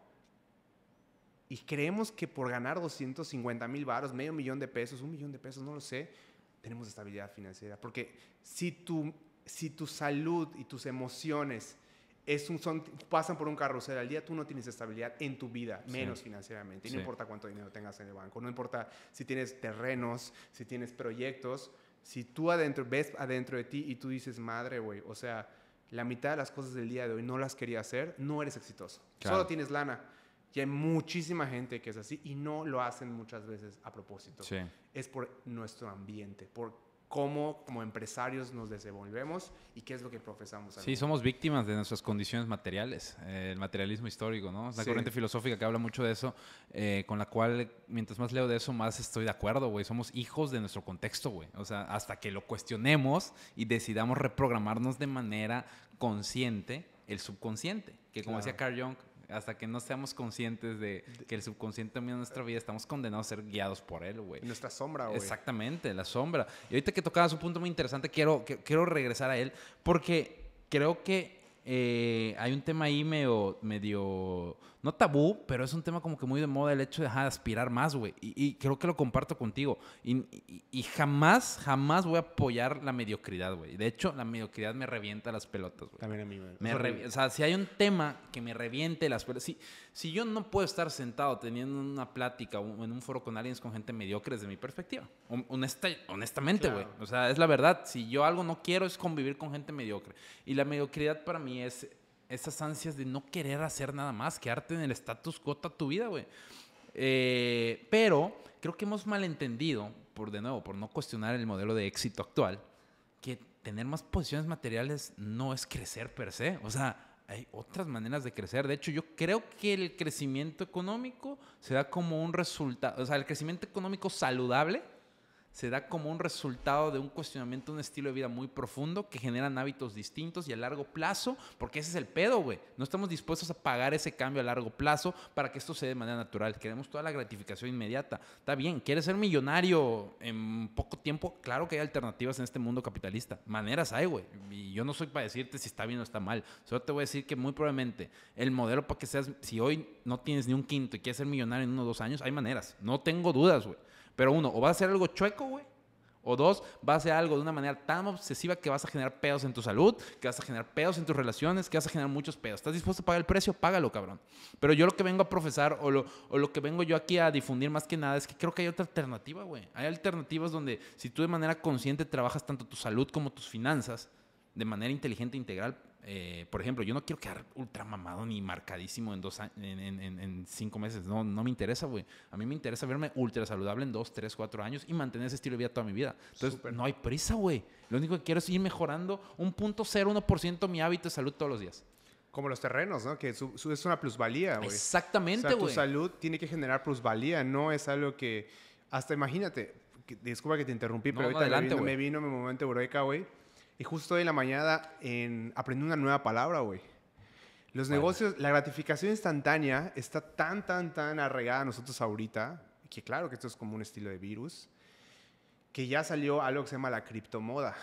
Y creemos que por ganar 250 mil varos, medio millón de pesos, un millón de pesos, no lo sé, tenemos estabilidad financiera. Porque si tu, si tu salud y tus emociones es un, son, pasan por un carrusel al día, tú no tienes estabilidad en tu vida, Sí. menos financieramente. Y Sí. no importa cuánto dinero tengas en el banco, no importa si tienes terrenos, si tienes proyectos, si tú adentro, ves adentro de ti y tú dices, madre, güey, o sea, la mitad de las cosas del día de hoy no las quería hacer, no eres exitoso. Claro. Solo tienes lana. Y hay muchísima gente que es así y no lo hacen muchas veces a propósito. Sí. Es por nuestro ambiente, por cómo como empresarios nos desenvolvemos y qué es lo que profesamos. Sí, somos víctimas de nuestras condiciones materiales, eh, el materialismo histórico, ¿no? Es una Sí. corriente filosófica que habla mucho de eso, eh, con la cual mientras más leo de eso, más estoy de acuerdo, güey. Somos hijos de nuestro contexto, güey. O sea, hasta que lo cuestionemos y decidamos reprogramarnos de manera consciente el subconsciente, que como Claro. decía Carl Jung, hasta que no seamos conscientes de que el subconsciente domina nuestra vida, estamos condenados a ser guiados por él, güey. En nuestra sombra, güey. Exactamente, la sombra. Y ahorita que tocabas un punto muy interesante, quiero, que- quiero regresar a él, porque creo que eh, hay un tema ahí medio, medio, no tabú, pero es un tema como que muy de moda el hecho de, ajá, aspirar más, güey. Y, y creo que lo comparto contigo. Y, y- y jamás, jamás voy a apoyar la mediocridad, güey. De hecho, la mediocridad me revienta las pelotas, güey. También a mí, güey. O sea, si hay un tema que me reviente las pelotas, si, si yo no puedo estar sentado teniendo una plática o en un foro con alguien con gente mediocre desde mi perspectiva, hon- honesta- honestamente, güey. Claro. O sea, es la verdad. Si yo algo no quiero es convivir con gente mediocre. Y la mediocridad para mí es esas ansias de no querer hacer nada más, quedarte en el status quo toda tu vida, güey. Eh, pero creo que hemos malentendido, por de nuevo, por no cuestionar el modelo de éxito actual, que tener más posiciones materiales no es crecer per se. O sea, hay otras maneras de crecer. De hecho, yo creo que el crecimiento económico se da como un resultado, o sea, el crecimiento económico saludable se da como un resultado de un cuestionamiento un estilo de vida muy profundo que generan hábitos distintos y a largo plazo, porque ese es el pedo, güey. No estamos dispuestos a pagar ese cambio a largo plazo para que esto se dé de manera natural. Queremos toda la gratificación inmediata. Está bien, ¿quieres ser millonario en poco tiempo? Claro que hay alternativas en este mundo capitalista. Maneras hay, güey. Y yo no soy para decirte si está bien o está mal. Solo te voy a decir que muy probablemente el modelo para que seas, si hoy no tienes ni un quinto y quieres ser millonario en uno o dos años, hay maneras. No tengo dudas, güey. Pero uno, o vas a hacer algo chueco, güey. O dos, vas a hacer algo de una manera tan obsesiva que vas a generar pedos en tu salud, que vas a generar pedos en tus relaciones, que vas a generar muchos pedos. ¿Estás dispuesto a pagar el precio? Págalo, cabrón. Pero yo lo que vengo a profesar o lo, o lo que vengo yo aquí a difundir más que nada es que creo que hay otra alternativa, güey. Hay alternativas donde si tú de manera consciente trabajas tanto tu salud como tus finanzas de manera inteligente e integral, eh, por ejemplo, yo no quiero quedar ultra mamado ni marcadísimo en, dos en, en- en- cinco meses. No, no me interesa, güey. A mí me interesa verme ultra saludable en dos, tres, cuatro años y mantener ese estilo de vida toda mi vida. Entonces, Súper. no hay prisa, güey. Lo único que quiero es ir mejorando un punto cero, uno por ciento mi hábito de salud todos los días. Como los terrenos, ¿no? Que su- su- es una plusvalía, güey. O Exactamente, sea, tu güey. salud tiene que generar plusvalía, no es algo que... Hasta imagínate, que- disculpa que te interrumpí, No, pero ahorita me adelante, vino- güey. me vino mi momento eureka, güey. Y justo hoy en la mañana en, aprendí una nueva palabra, güey. Los negocios, la gratificación instantánea está tan, tan, tan arraigada a nosotros ahorita, que claro que esto es como un estilo de virus, que ya salió algo que se llama la criptomoda.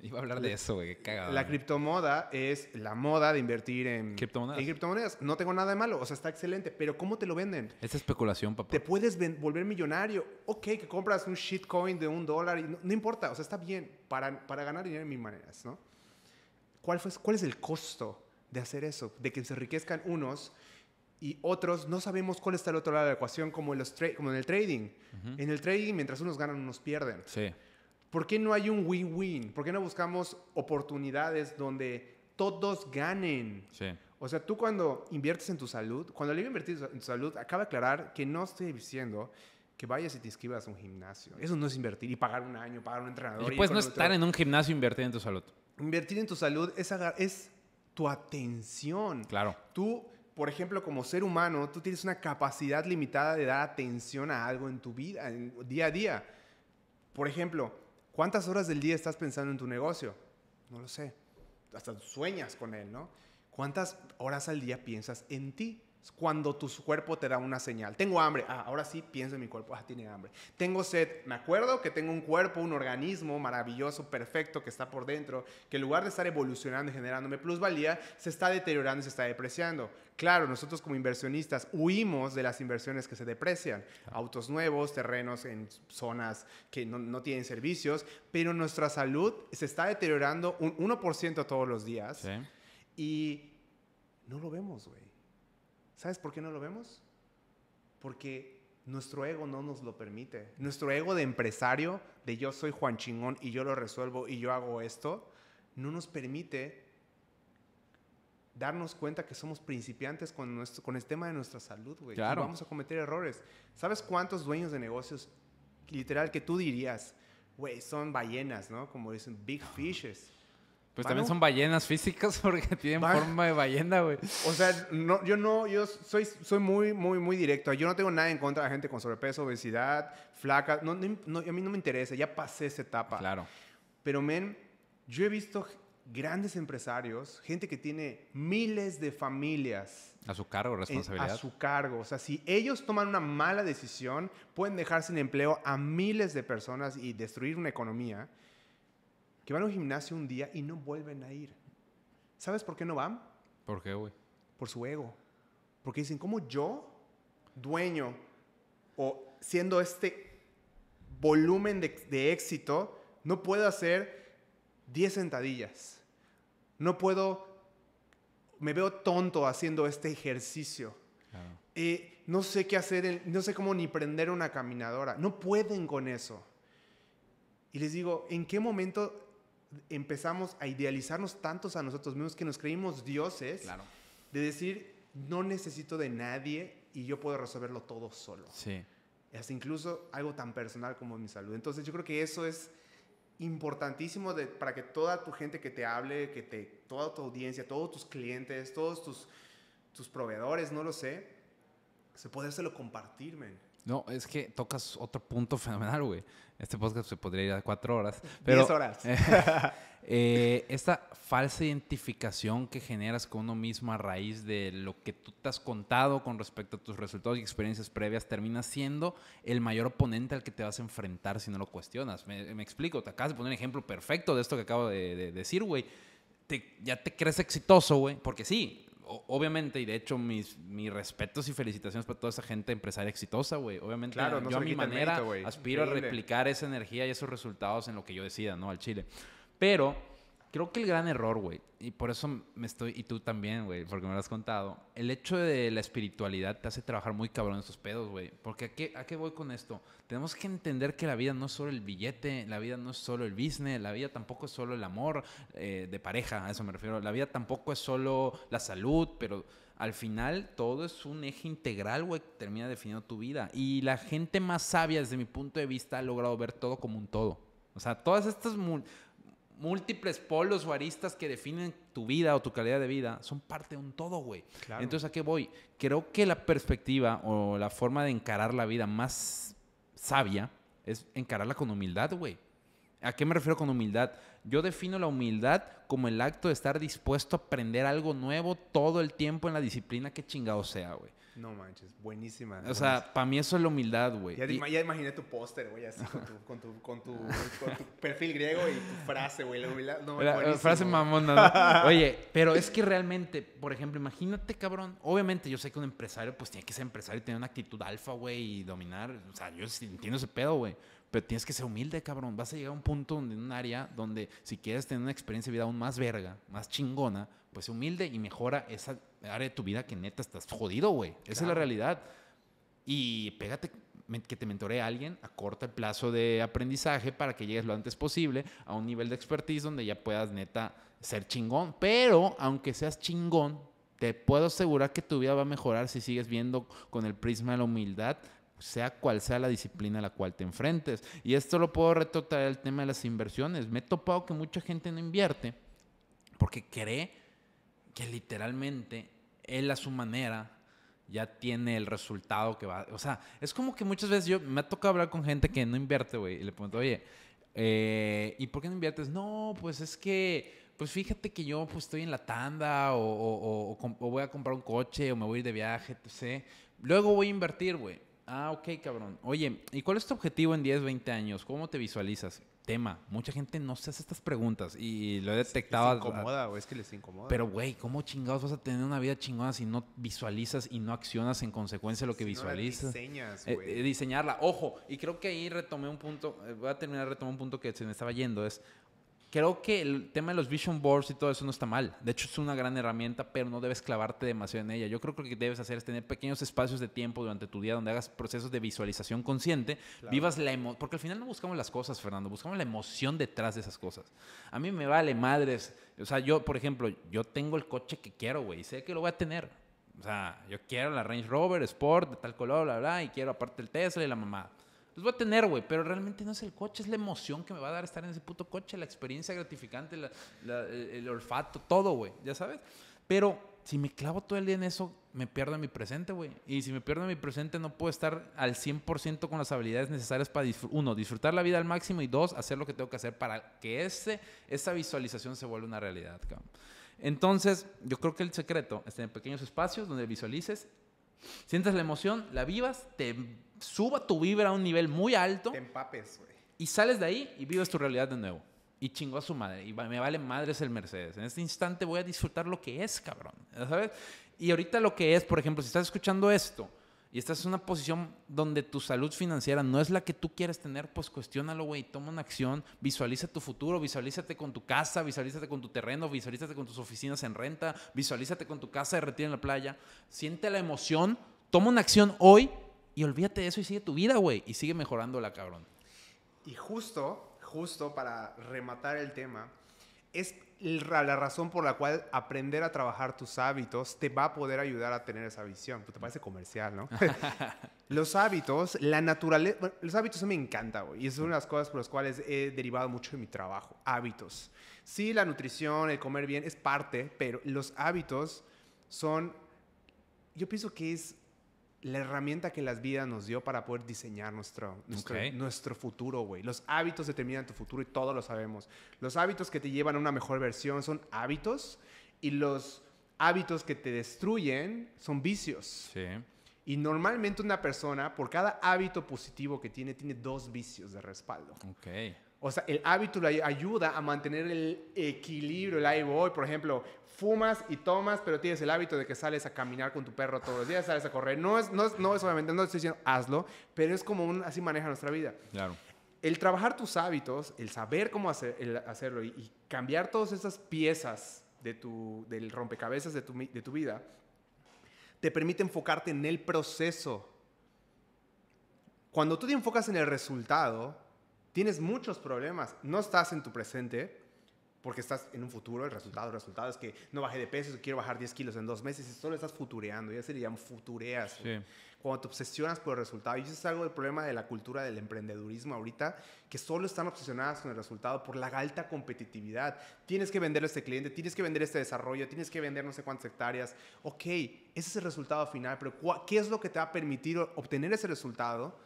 Iba a hablar de eso, güey. Cagado. La criptomoda es la moda de invertir en Criptomonedas. en criptomonedas. No tengo nada de malo, o sea, está excelente, pero ¿cómo te lo venden? Es especulación, papá. Te puedes volver millonario. Ok, que compras un shitcoin de un dólar y no, no importa, o sea, está bien para, para ganar dinero en mil maneras, ¿no? ¿Cuál, fue, ¿Cuál es el costo de hacer eso? De que se enriquezcan unos y otros no sabemos cuál está el otro lado de la ecuación, como en, los como en el trading. En el trading, mientras unos ganan, unos pierden. Sí. ¿Por qué no hay un win-win? ¿Por qué no buscamos oportunidades donde todos ganen? Sí. O sea, tú cuando inviertes en tu salud, cuando le digo invertir en tu salud, acaba de aclarar que no estoy diciendo que vayas y te inscribas a un gimnasio. Eso no es invertir y pagar un año, pagar un entrenador. Y con no otro. estar en un gimnasio e invertir en tu salud. Invertir en tu salud es, es tu atención. Claro. Tú, por ejemplo, como ser humano, tú tienes una capacidad limitada de dar atención a algo en tu vida, en, día a día. Por ejemplo, ¿cuántas horas del día estás pensando en tu negocio? No lo sé. Hasta sueñas con él, ¿no? ¿Cuántas horas al día piensas en ti? Cuando tu cuerpo te da una señal. Tengo hambre. Ah, ahora sí pienso en mi cuerpo. Ah, tiene hambre. Tengo sed. Me acuerdo que tengo un cuerpo, un organismo maravilloso, perfecto, que está por dentro, que en lugar de estar evolucionando y generándome plusvalía, se está deteriorando y se está depreciando. Claro, nosotros como inversionistas huimos de las inversiones que se deprecian. Autos nuevos, terrenos en zonas que no, no tienen servicios, pero nuestra salud se está deteriorando un 1% todos los días Sí. y no lo vemos, güey. ¿Sabes por qué no lo vemos? Porque nuestro ego no nos lo permite. Nuestro ego de empresario, de yo soy Juan Chingón y yo lo resuelvo y yo hago esto, no nos permite darnos cuenta que somos principiantes con, nuestro, con el tema de nuestra salud, güey. Claro. Vamos a cometer errores. ¿Sabes cuántos dueños de negocios, literal, que tú dirías, güey, son ballenas, ¿no? Como dicen, big fishes. Pues también son ballenas físicas porque tienen forma de ballena, güey. O sea, no, yo no, yo soy, soy muy, muy, muy directo. Yo no tengo nada en contra de la gente con sobrepeso, obesidad, flaca. No, no- a mí no me interesa, ya pasé esa etapa. Claro. Pero, men, yo he visto grandes empresarios, gente que tiene miles de familias A su cargo, responsabilidad. a su cargo. O sea, si ellos toman una mala decisión, pueden dejar sin empleo a miles de personas y destruir una economía que van a un gimnasio un día y no vuelven a ir. ¿Sabes por qué no van? ¿Por qué, güey? Por su ego. Porque dicen, ¿cómo yo, dueño, o siendo este volumen de, de éxito, no puedo hacer 10 sentadillas? No puedo, me veo tonto haciendo este ejercicio. Claro. Eh, no sé qué hacer, no sé cómo ni prender una caminadora. No pueden con eso. Y les digo, ¿en qué momento empezamos a idealizarnos tantos a nosotros mismos que nos creímos dioses? Claro. De decir, no necesito de nadie y yo puedo resolverlo todo solo. Sí. Hasta incluso algo tan personal como mi salud. Entonces yo creo que eso es importantísimo de- para que toda tu gente que te hable, que te, toda tu audiencia, todos tus clientes, todos tus, tus proveedores, no lo sé, se podérselo compartir, men. No, es que tocas otro punto fenomenal, güey. Este podcast se podría ir a cuatro horas. Pero, Diez horas. eh, esta falsa identificación que generas con uno mismo a raíz de lo que tú te has contado con respecto a tus resultados y experiencias previas termina siendo el mayor oponente al que te vas a enfrentar si no lo cuestionas. Me, me explico, te acabas de poner un ejemplo perfecto de esto que acabo de, de decir, güey. Te- ya te crees exitoso, güey, porque sí, obviamente, y de hecho mis, mis respetos y felicitaciones para toda esa gente empresaria exitosa, güey. Obviamente, Claro, no yo a mi manera mérito, aspiro a replicar esa energía y esos resultados en lo que yo decida, ¿no? Al chile. Pero creo que el gran error, güey, y por eso me estoy, y tú también, güey, porque me lo has contado, el hecho de la espiritualidad te hace trabajar muy cabrón esos pedos, güey. Porque ¿a qué, ¿a qué voy con esto? Tenemos que entender que la vida no es solo el billete, la vida no es solo el business, la vida tampoco es solo el amor eh, de pareja, a eso me refiero. La vida tampoco es solo la salud, pero al final todo es un eje integral, güey, que termina definiendo tu vida. Y la gente más sabia, desde mi punto de vista, ha logrado ver todo como un todo. O sea, todas estas múltiples polos o aristas que definen tu vida o tu calidad de vida son parte de un todo, güey. Claro. Entonces, ¿a qué voy? Creo que la perspectiva o la forma de encarar la vida más sabia es encararla con humildad, güey. ¿A qué me refiero con humildad? Yo defino la humildad como el acto de estar dispuesto a aprender algo nuevo todo el tiempo en la disciplina que chingado sea, güey. No manches, buenísima. O sea, para mí eso es la humildad, güey. Ya, Y- ya imaginé tu póster, güey, así con tu, con, tu, con, tu, con tu perfil griego y tu frase, güey. La humildad. No, La- la frase mamona. ¿no? Oye, pero es que realmente, por ejemplo, imagínate, cabrón. Obviamente, yo sé que un empresario, pues tiene que ser empresario y tener una actitud alfa, güey, y dominar. O sea, yo entiendo ese pedo, güey. Pero tienes que ser humilde, cabrón. Vas a llegar a un punto donde en un área donde, si quieres tener una experiencia de vida aún más verga, más chingona, pues humilde y mejora esa área de tu vida que neta estás jodido, güey. Esa es la Claro. realidad. Y pégate que te mentoree a alguien, acorta el plazo de aprendizaje para que llegues lo antes posible a un nivel de expertise donde ya puedas neta ser chingón. Pero aunque seas chingón, te puedo asegurar que tu vida va a mejorar si sigues viendo con el prisma de la humildad, sea cual sea la disciplina a la cual te enfrentes. Y esto lo puedo retrotraer al tema de las inversiones. Me he topado que mucha gente no invierte porque cree que literalmente él a su manera ya tiene el resultado que va. O sea, es como que muchas veces yo me ha tocado hablar con gente que no invierte, güey, y le pregunto, oye, eh, ¿y por qué no inviertes? No, pues es que, pues fíjate que yo pues estoy en la tanda o, voy a comprar un coche o me voy a ir de viaje, sé. Luego voy a invertir, güey. Ah, ok, cabrón. Oye, ¿y cuál es tu objetivo en 10, 20 años? ¿Cómo te visualizas? Tema, mucha gente no se hace estas preguntas y lo he detectado. Les a- incomoda, güey, es que les incomoda. pero, güey, ¿cómo chingados vas a tener una vida chingona si no visualizas y no accionas en consecuencia lo que Si no la visualizas? diseñas, Eh, eh, diseñarla. Ojo, y creo que ahí retomé un punto, eh, voy a terminar de retomar un punto que se me estaba yendo, es creo que el tema de los vision boards y todo eso no está mal. De hecho, es una gran herramienta, pero no debes clavarte demasiado en ella. Yo creo que lo que debes hacer es tener pequeños espacios de tiempo durante tu día donde hagas procesos de visualización consciente, vivas la emoción, porque al final no buscamos las cosas, Fernando, buscamos la emoción detrás de esas cosas. A mí me vale madres. O sea, yo, por ejemplo, yo tengo el coche que quiero, güey, y sé que lo voy a tener. O sea, yo quiero la Range Rover Sport de tal color, bla, bla, y quiero aparte el Tesla y la mamá. Los voy a tener, güey, pero realmente no es el coche, es la emoción que me va a dar estar en ese puto coche, la experiencia gratificante, el olfato, todo, güey, ya sabes. Pero si me clavo todo el día en eso, me pierdo mi presente, güey. Y si me pierdo mi presente, no puedo estar al 100% con las habilidades necesarias para, uno, disfrutar la vida al máximo y dos, hacer lo que tengo que hacer para que ese, esa visualización se vuelva una realidad, cabrón. Entonces, yo creo que el secreto está en pequeños espacios donde visualices, sientas la emoción, la vivas, te suba tu vibra a un nivel muy alto. Te empapes, güey. Y sales de ahí y vives tu realidad de nuevo. Y chingó a su madre. Y me vale madres el Mercedes. En este instante voy a disfrutar lo que es, cabrón. ¿Sabes? Y ahorita lo que es, por ejemplo, si estás escuchando esto y estás en una posición donde tu salud financiera no es la que tú quieres tener, pues cuestiónalo, güey, toma una acción, visualiza tu futuro, visualízate con tu casa, visualízate con tu terreno, visualízate con tus oficinas en renta, visualízate con tu casa de retiro en la playa, siente la emoción, toma una acción hoy y olvídate de eso y sigue tu vida, güey, y sigue mejorándola, cabrón. Y justo, justo para rematar el tema, es la razón por la cual aprender a trabajar tus hábitos te va a poder ayudar a tener esa visión. Pues te parece comercial, ¿no? los hábitos, la naturaleza, los hábitos me encanta, güey. Y es una de las cosas por las cuales he derivado mucho de mi trabajo. Hábitos. Sí, la nutrición, el comer bien es parte, pero los hábitos son, yo pienso que es la herramienta que las vidas nos dio para poder diseñar nuestro, nuestro, nuestro futuro, güey. Los hábitos determinan tu futuro y todos lo sabemos. Los hábitos que te llevan a una mejor versión son hábitos y los hábitos que te destruyen son vicios. Sí. Y normalmente una persona, por cada hábito positivo que tiene, tiene dos vicios de respaldo. Ok. O sea, el hábito le ayuda a mantener el equilibrio, el ahí voy. Por ejemplo, fumas y tomas, pero tienes el hábito de que sales a caminar con tu perro todos los días, sales a correr. No es, no es, no es obviamente, no estoy diciendo hazlo, pero es como un, así maneja nuestra vida. Claro. El trabajar tus hábitos, el saber cómo hacer, el hacerlo y, cambiar todas esas piezas de tu, del rompecabezas de tu, de tu vida, te permite enfocarte en el proceso. Cuando tú te enfocas en el resultado, tienes muchos problemas. No estás en tu presente, porque estás en un futuro, el resultado, el resultado es que no bajé de peso, quiero bajar 10 kilos en dos meses, y solo estás futureando, ya se le llaman futureas. Cuando te obsesionas por el resultado, y eso es algo del problema de la cultura del emprendedurismo ahorita, que solo están obsesionadas con el resultado por la alta competitividad. Tienes que vender a este cliente, tienes que vender este desarrollo, tienes que vender no sé cuántas hectáreas. Ok, ese es el resultado final, pero ¿qué es lo que te va a permitir obtener ese resultado?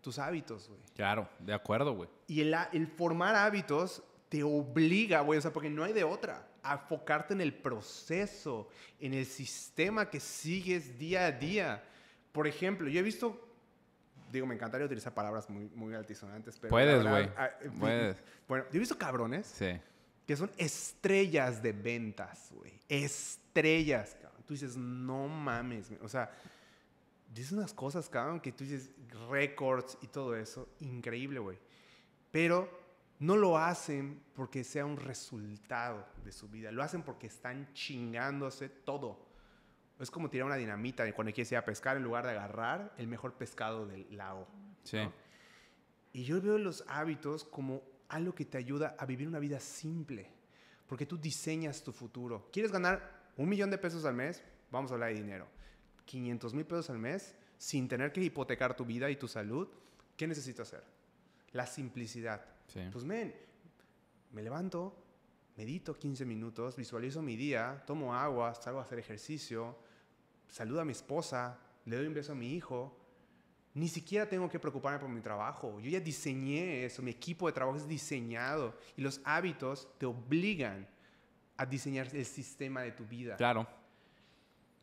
Tus hábitos, güey. Claro, de acuerdo, güey. Y el, el formar hábitos te obliga, güey, o sea, porque no hay de otra, a enfocarte en el proceso, en el sistema que sigues día a día. Por ejemplo, yo he visto, digo, me encantaría utilizar palabras muy, muy altisonantes, pero... Puedes, güey. Ah, Puedes. Bueno, yo he visto cabrones sí. que son estrellas de ventas, güey. Estrellas, cabrón. Tú dices, no mames, o sea... Dices unas cosas, cabrón, que tú dices récords y todo eso. Increíble, güey. Pero no lo hacen porque sea un resultado de su vida, lo hacen porque están chingándose todo. Es como tirar una dinamita cuando quieres ir a pescar en lugar de agarrar el mejor pescado del lago. Sí. Y yo veo los hábitos como algo que te ayuda a vivir una vida simple, porque tú diseñas tu futuro. ¿Quieres ganar un millón de pesos al mes? Vamos a hablar de dinero. 500 mil pesos al mes sin tener que hipotecar tu vida y tu salud. ¿Qué necesito hacer? La simplicidad pues, men, me levanto, medito 15 minutos, visualizo mi día, tomo agua, salgo a hacer ejercicio, saludo a mi esposa, le doy un beso a mi hijo. Ni siquiera tengo que preocuparme por mi trabajo. Yo ya diseñé eso, mi equipo de trabajo es diseñado y los hábitos te obligan a diseñar el sistema de tu vida. Claro.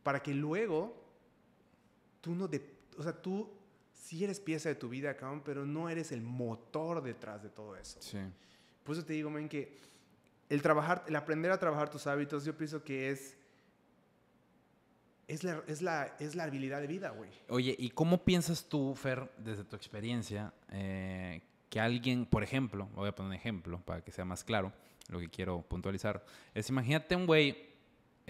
Para que luego tú no de, o sea, tú si eres pieza de tu vida, cabrón, pero no eres el motor detrás de todo eso. Sí. Por eso te digo, men, que el trabajar, el aprender a trabajar tus hábitos, yo pienso que es es la, es la, es la habilidad de vida, güey. Oye, ¿y cómo piensas tú, Fer, desde tu experiencia, eh, que alguien, por ejemplo, voy a poner un ejemplo para que sea más claro lo que quiero puntualizar, es imagínate un güey,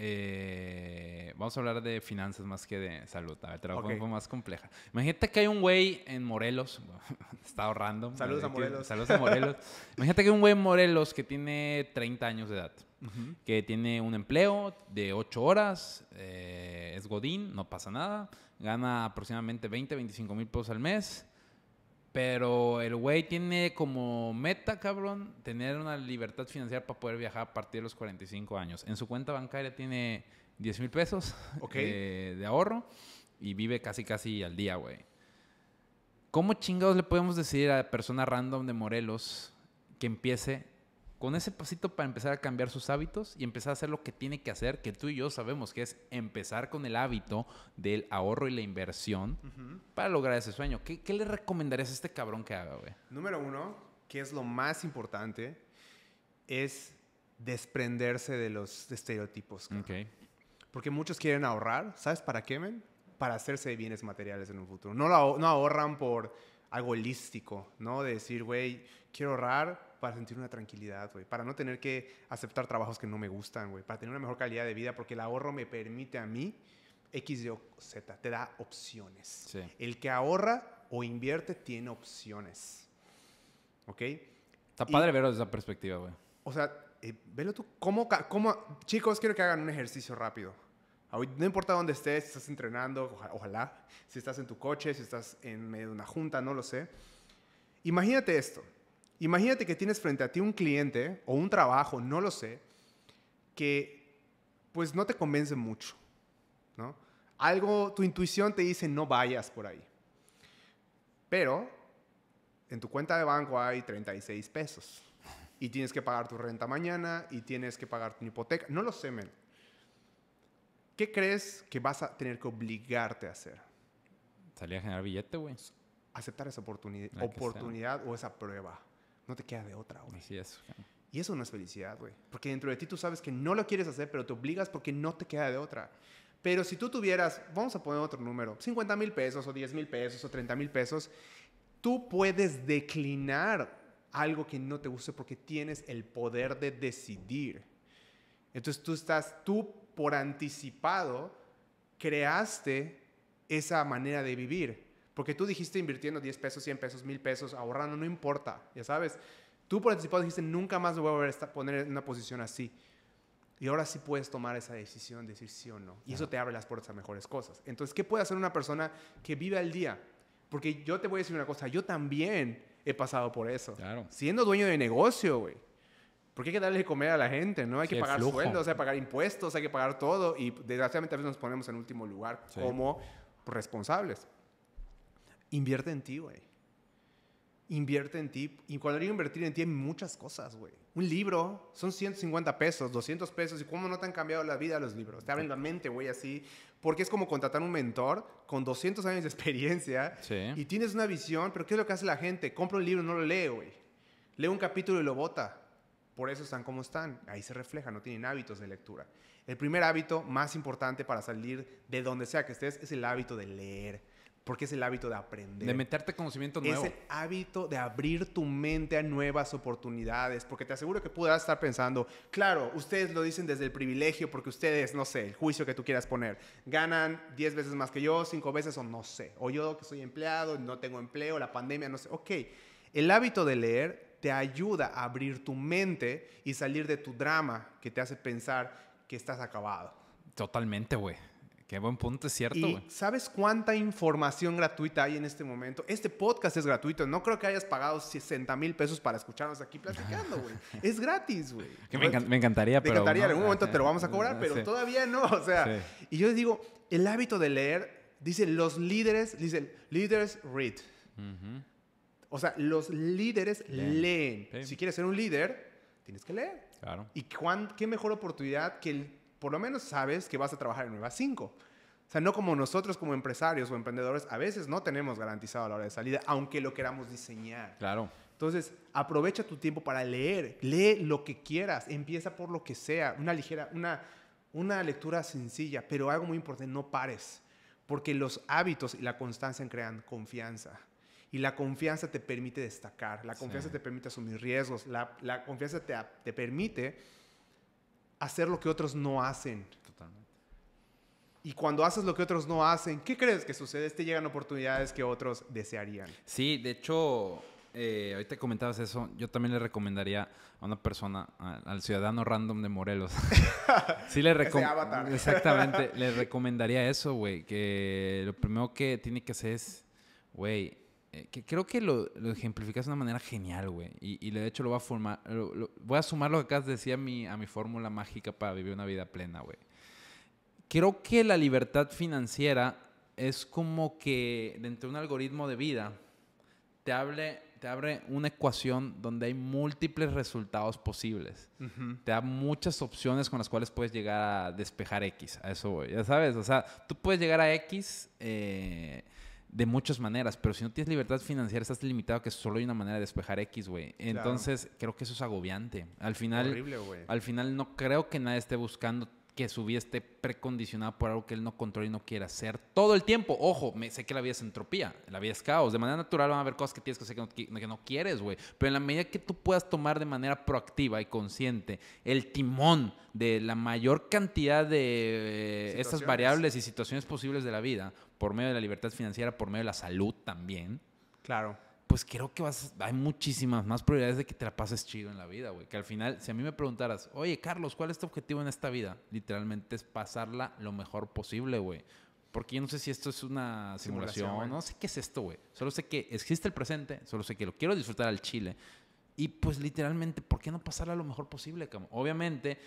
eh, vamos a hablar de finanzas más que de salud, a ver, te lo Ok. pongo un poco más compleja. Imagínate que hay un güey en Morelos, está ahorrando. Saludos a Morelos. Saludos a Morelos. imagínate que hay un güey en Morelos que tiene 30 años de edad que tiene un empleo de 8 horas, eh, es Godín, no pasa nada, gana aproximadamente 20, 25 mil pesos al mes, pero el güey tiene como meta, cabrón, tener una libertad financiera para poder viajar a partir de los 45 años. En su cuenta bancaria tiene 10 mil pesos eh, de ahorro y vive casi, casi al día, güey. ¿Cómo chingados le podemos decir a persona random de Morelos que empiece con ese pasito para empezar a cambiar sus hábitos y empezar a hacer lo que tiene que hacer, que tú y yo sabemos que es empezar con el hábito del ahorro y la inversión para lograr ese sueño? ¿Qué, qué le recomendarías a este cabrón que haga, güey? Número uno, que es lo más importante, es desprenderse de los estereotipos. cabrón. Ok. Porque muchos quieren ahorrar, ¿sabes para qué, men? Para hacerse de bienes materiales en un futuro. No, lo no ahorran por algo holístico, ¿no? De decir, güey, quiero ahorrar para sentir una tranquilidad, güey. Para no tener que aceptar trabajos que no me gustan, güey. Para tener una mejor calidad de vida, porque el ahorro me permite a mí X, Y o Z. Te da opciones. Sí. El que ahorra o invierte tiene opciones. ¿Ok? Está Y- padre verlo desde esa perspectiva, güey. O sea, eh, velo tú. ¿Cómo, cómo- chicos, quiero que hagan un ejercicio rápido. No importa dónde estés, si estás entrenando, oja- ojalá, si estás en tu coche, si estás en medio de una junta, no lo sé. Imagínate esto. Imagínate que tienes frente a ti un cliente o un trabajo, no lo sé, que pues no te convence mucho, ¿no? Algo, tu intuición te dice no vayas por ahí. Pero en tu cuenta de banco hay 36 pesos y tienes que pagar tu renta mañana y tienes que pagar tu hipoteca. No lo sé, men. ¿Qué crees que vas a tener que obligarte a hacer? Salía a generar billete, güey. Aceptar esa La oportunidad o esa prueba. No te queda de otra, güey. Así es. güey. Y eso no es felicidad, güey. Porque dentro de ti tú sabes que no lo quieres hacer, pero te obligas porque no te queda de otra. Pero si tú tuvieras, vamos a poner otro número, 50 mil pesos o 10 mil pesos o 30 mil pesos, tú puedes declinar algo que no te guste porque tienes el poder de decidir. Entonces tú estás, tú por anticipado, creaste esa manera de vivir. Porque tú dijiste invirtiendo 10 pesos, 100 pesos, 1000 pesos, ahorrando, no importa, ya sabes. Tú por anticipado dijiste, nunca más me voy a volver a poner en una posición así. Y ahora sí puedes tomar esa decisión, decir sí o no. Y eso te abre las puertas a mejores cosas. Entonces, ¿qué puede hacer una persona que vive al día? Porque yo te voy a decir una cosa, yo también he pasado por eso. Claro. Siendo dueño de negocio, güey. Porque hay que darle de comer a la gente, ¿no? Hay Sí, que pagar sueldos, hay que pagar impuestos, hay que pagar todo. Y desgraciadamente a veces nos ponemos en último lugar Sí. como responsables. Invierte en ti, güey. Invierte en ti. Y cuando digo invertir en ti, hay muchas cosas, güey. Un libro son 150 pesos, 200 pesos. ¿Y cómo no te han cambiado la vida los libros? Te abren la mente, güey, así. Porque es como contratar un mentor con 200 años de experiencia. Sí. Y tienes una visión, pero ¿qué es lo que hace la gente? Compra un libro y no lo lee, güey. Lee un capítulo y lo bota. Por eso están como están. Ahí se refleja, no tienen hábitos de lectura. El primer hábito más importante para salir de donde sea que estés es el hábito de leer. Porque es el hábito de aprender. De meterte conocimiento Es nuevo. el hábito de abrir tu mente a nuevas oportunidades, porque te aseguro que podrás estar pensando, claro, ustedes lo dicen desde el privilegio, porque ustedes, no sé, el juicio que tú quieras poner, ganan 10 veces más que yo, 5 veces o no sé, o yo que soy empleado, no tengo empleo, la pandemia, no sé, ok. El hábito de leer te ayuda a abrir tu mente y salir de tu drama que te hace pensar que estás acabado. Totalmente, güey. Qué buen punto, es cierto, ¿Y güey. sabes cuánta información gratuita hay en este momento? Este podcast es gratuito. No creo que hayas pagado 60 mil pesos para escucharnos aquí platicando, güey. Es gratis, güey. Me, encan- me encantaría, Me pero... encantaría, en algún momento te lo vamos a cobrar, pero Sí. todavía no. O sea, Sí. y yo digo, el hábito de leer, dice, los líderes, dice, leaders read. O sea, los líderes Leen. leen. Sí. Si quieres ser un líder, tienes que leer. Claro. Y cuán- qué mejor oportunidad que el- por lo menos sabes que vas a trabajar en Nueva 5. O sea, no como nosotros como empresarios o emprendedores, a veces no tenemos garantizado a la hora de salida, aunque lo queramos diseñar. Claro. Entonces, aprovecha tu tiempo para leer. Lee lo que quieras. Empieza por lo que sea. Una ligera, una, una lectura sencilla, pero algo muy importante, no pares. Porque los hábitos y la constancia crean confianza. Y la confianza te permite destacar, la confianza Sí. te permite asumir riesgos, la, la confianza te, te permite hacer lo que otros no hacen. Totalmente. Y cuando haces lo que otros no hacen, ¿qué crees que sucede? Te llegan oportunidades que otros desearían. Sí, de hecho, eh, ahorita comentabas eso, yo también le recomendaría a una persona, a- al ciudadano random de Morelos. sí le recomendaría. Exactamente, le recomendaría eso, güey, que lo primero que tiene que hacer es, güey, eh, que creo que lo, lo ejemplificas de una manera genial, güey. Y, y de hecho lo voy a formar, lo- lo- voy a sumar lo que acabas de decir a mi, a mi fórmula mágica para vivir una vida plena, güey. Creo que la libertad financiera es como que dentro de un algoritmo de vida te, hable, te abre una ecuación donde hay múltiples resultados posibles. Te da muchas opciones con las cuales puedes llegar a despejar X. A eso voy, ya sabes. O sea, tú puedes llegar a X eh, de muchas maneras, pero si no tienes libertad financiera, estás limitado a que solo hay una manera de despejar X, güey. Entonces, creo que eso es agobiante. Al final, Horrible, al final no creo que nadie esté buscando que su vida esté precondicionada por algo que él no controla y no quiere hacer todo el tiempo. Ojo, me, sé que la vida es entropía, la vida es caos. De manera natural van a haber cosas que tienes que hacer que no, que no quieres, güey. Pero en la medida que tú puedas tomar de manera proactiva y consciente el timón de la mayor cantidad de eh, Situaciones. variables y situaciones posibles de la vida, por medio de la libertad financiera, por medio de la salud también, Claro. Pues creo que vas, hay muchísimas más probabilidades de que te la pases chido en la vida, güey. Que al final, si a mí me preguntaras, oye, Carlos, ¿cuál es tu objetivo en esta vida? Literalmente es pasarla lo mejor posible, güey. Porque yo no sé si esto es una simulación, no sé qué es esto, güey. Solo sé que existe el presente, solo sé que lo quiero disfrutar al chile. Y pues literalmente, ¿por qué no pasarla lo mejor posible, cabrón? Obviamente,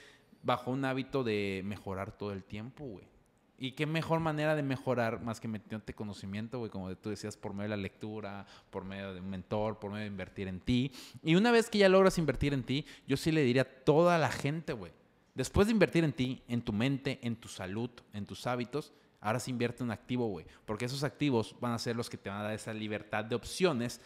bajo un hábito de mejorar todo el tiempo, güey. Y qué mejor manera de mejorar más que metiéndote conocimiento, güey, como tú decías, por medio de la lectura, por medio de un mentor, por medio de invertir en ti. Y una vez que ya logras invertir en ti, yo sí le diría a toda la gente, güey, después de invertir en ti, en tu mente, en tu salud, en tus hábitos, ahora sí invierte en activo, güey, porque esos activos van a ser los que te van a dar esa libertad de opciones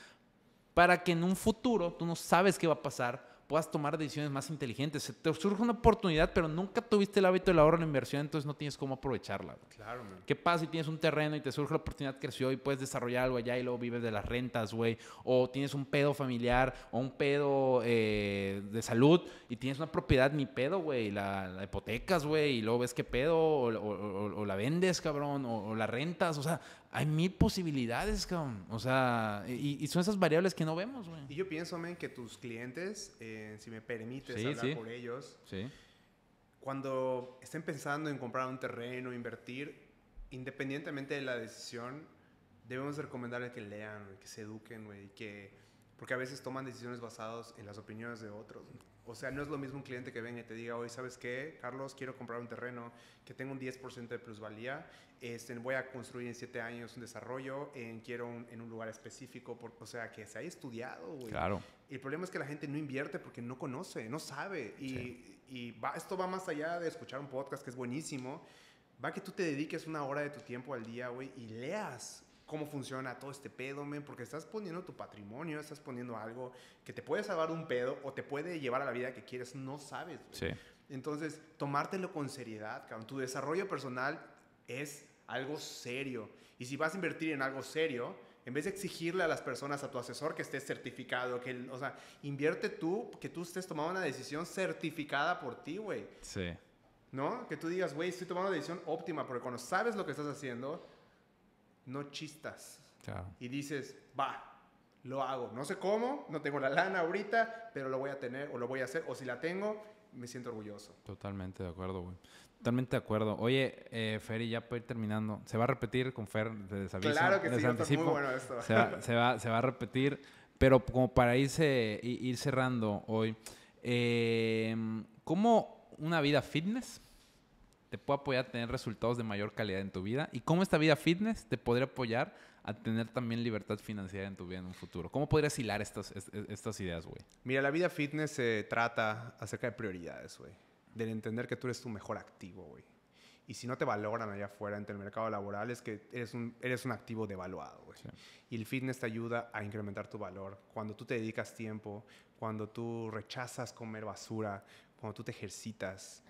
para que en un futuro tú no sabes qué va a pasar, puedas tomar decisiones más inteligentes. Se te surge una oportunidad, pero nunca tuviste el hábito del ahorro en la inversión, entonces no tienes cómo aprovecharla. Claro, man. ¿Qué pasa si tienes un terreno y te surge la oportunidad, creció y puedes desarrollar algo allá y luego vives de las rentas, güey? O tienes un pedo familiar o un pedo eh, de salud y tienes una propiedad, ni pedo, güey. La, la hipotecas, güey, y luego ves qué pedo, o, o- o- o la vendes, cabrón, o la rentas. O sea, hay mil posibilidades, cabrón. O sea, y, y son esas variables que no vemos, güey. Y yo pienso, men, que tus clientes, eh, si me permites Sí, hablar sí. por ellos, Sí. cuando estén pensando en comprar un terreno, invertir, independientemente de la decisión, debemos recomendarles que lean, que se eduquen, güey, que porque a veces toman decisiones basadas en las opiniones de otros. O sea, no es lo mismo un cliente que venga y te diga, oye, ¿sabes qué? Carlos, quiero comprar un terreno que tenga un 10% de plusvalía, este, voy a construir en 7 años un desarrollo, en, quiero un- en un lugar específico, por- o sea, que se haya estudiado, güey. Claro. Y el problema es que la gente no invierte porque no conoce, no sabe. Y, y va, esto va más allá de escuchar un podcast que es buenísimo. Va que tú te dediques una hora de tu tiempo al día, güey, y leas cómo funciona todo este pedo, men, porque estás poniendo tu patrimonio, estás poniendo algo que te puede salvar de un pedo o te puede llevar a la vida que quieres, no sabes. Sí. Entonces, tomártelo con seriedad, cabrón. Tu desarrollo personal es algo serio. Y si vas a invertir en algo serio, en vez de exigirle a las personas, a tu asesor que esté certificado, que, o sea, invierte tú, que tú estés tomando una decisión certificada por ti, güey. Sí. ¿No? Que tú digas, güey, estoy tomando una decisión óptima, porque cuando sabes lo que estás haciendo, no chistas. Claro. Y dices, va, lo hago. No sé cómo, no tengo la lana ahorita, pero lo voy a tener o lo voy a hacer. O si la tengo, me siento orgulloso. Totalmente de acuerdo, güey. Totalmente de acuerdo. Oye, eh, Ferry, ya para ir terminando, ¿se va a repetir con Fer? Les aviso, Claro que les sí, va a estar muy anticipo. bueno esto. Se va, se, va, se va a repetir, pero como para irse, ir cerrando hoy, eh, ¿cómo una vida fitness te puede apoyar a tener resultados de mayor calidad en tu vida? ¿Y cómo esta vida fitness te podría apoyar a tener también libertad financiera en tu vida en un futuro? ¿Cómo podrías hilar estas, est- estas ideas, güey? Mira, la vida fitness se trata acerca de prioridades, güey. Del entender que tú eres tu mejor activo, güey. Y si no te valoran allá afuera entre el mercado laboral, es que eres un, eres un activo devaluado, güey. Sí. Y el fitness te ayuda a incrementar tu valor. Cuando tú te dedicas tiempo, cuando tú rechazas comer basura, cuando tú te ejercitas,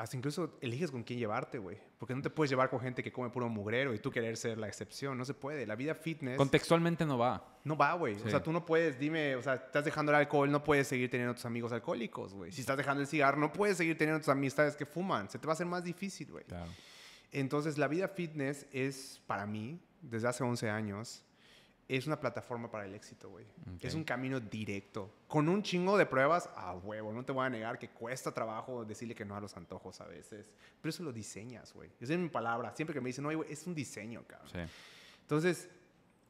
hasta incluso eliges con quién llevarte, güey. Porque no te puedes llevar con gente que come puro mugrero y tú querer ser la excepción. No se puede. La vida fitness... Contextualmente no va. No va, güey. O sea, tú no puedes, dime, o sea, estás dejando el alcohol, no puedes seguir teniendo tus amigos alcohólicos, güey. Si estás dejando el cigarro, no puedes seguir teniendo tus amistades que fuman. Se te va a hacer más difícil, güey. Claro. Entonces, la vida fitness es, para mí, desde hace 11 años, es una plataforma para el éxito, güey. Es un camino directo. Con un chingo de pruebas, a huevo. No te voy a negar que cuesta trabajo decirle que no a los antojos a veces. Pero eso lo diseñas, güey. Esa es mi palabra. Siempre que me dicen, no, güey, es un diseño, cabrón. Sí. Entonces,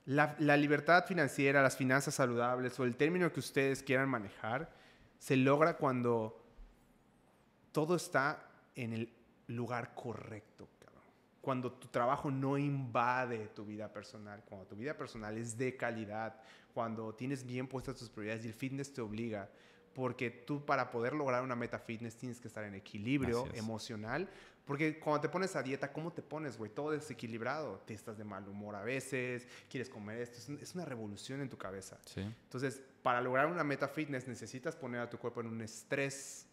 la, la libertad financiera, las finanzas saludables o el término que ustedes quieran manejar, se logra cuando todo está en el lugar correcto. Cuando tu trabajo no invade tu vida personal, cuando tu vida personal es de calidad, cuando tienes bien puestas tus prioridades y el fitness te obliga, porque tú para poder lograr una meta fitness tienes que estar en equilibrio es. emocional, porque cuando te pones a dieta, ¿cómo te pones, güey? Todo desequilibrado, te estás de mal humor a veces, quieres comer esto, es, un- es una revolución en tu cabeza. Sí. Entonces, para lograr una meta fitness necesitas poner a tu cuerpo en un estrés.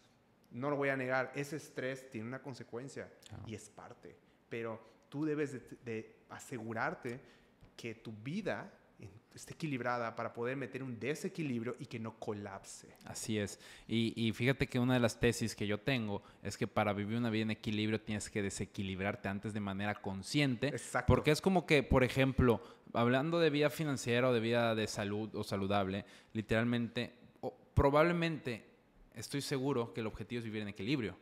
No lo voy a negar, ese estrés tiene una consecuencia y es parte. Pero tú debes de, de asegurarte que tu vida esté equilibrada para poder meter un desequilibrio y que no colapse. Así es. Y, y fíjate que una de las tesis que yo tengo es que para vivir una vida en equilibrio tienes que desequilibrarte antes de manera consciente. Exacto. Porque es como que, por ejemplo, hablando de vida financiera o de vida de salud o saludable, literalmente, o probablemente, estoy seguro que el objetivo es vivir en equilibrio,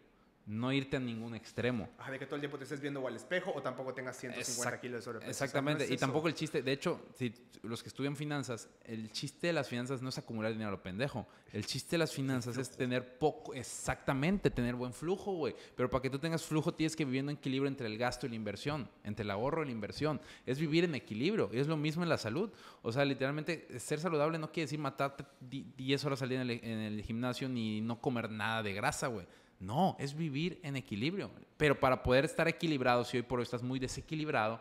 no irte a ningún extremo. Ah, de que todo el tiempo te estés viendo o al espejo o tampoco tengas 150 Exact- kilos de sobrepeso. O sea, no Exactamente. es y tampoco el chiste, de hecho, si los que estudian finanzas, el chiste de las finanzas no es acumular dinero a lo pendejo. El chiste de las finanzas es tener poco, exactamente, tener buen flujo, güey. Pero para que tú tengas flujo tienes que vivir en equilibrio entre el gasto y la inversión, entre el ahorro y la inversión. Es vivir en equilibrio. Y es lo mismo en la salud. O sea, literalmente, ser saludable no quiere decir matarte di- 10 horas al día en el, en el gimnasio ni no comer nada de grasa, güey. No, es vivir en equilibrio. Pero para poder estar equilibrado, si hoy por hoy estás muy desequilibrado,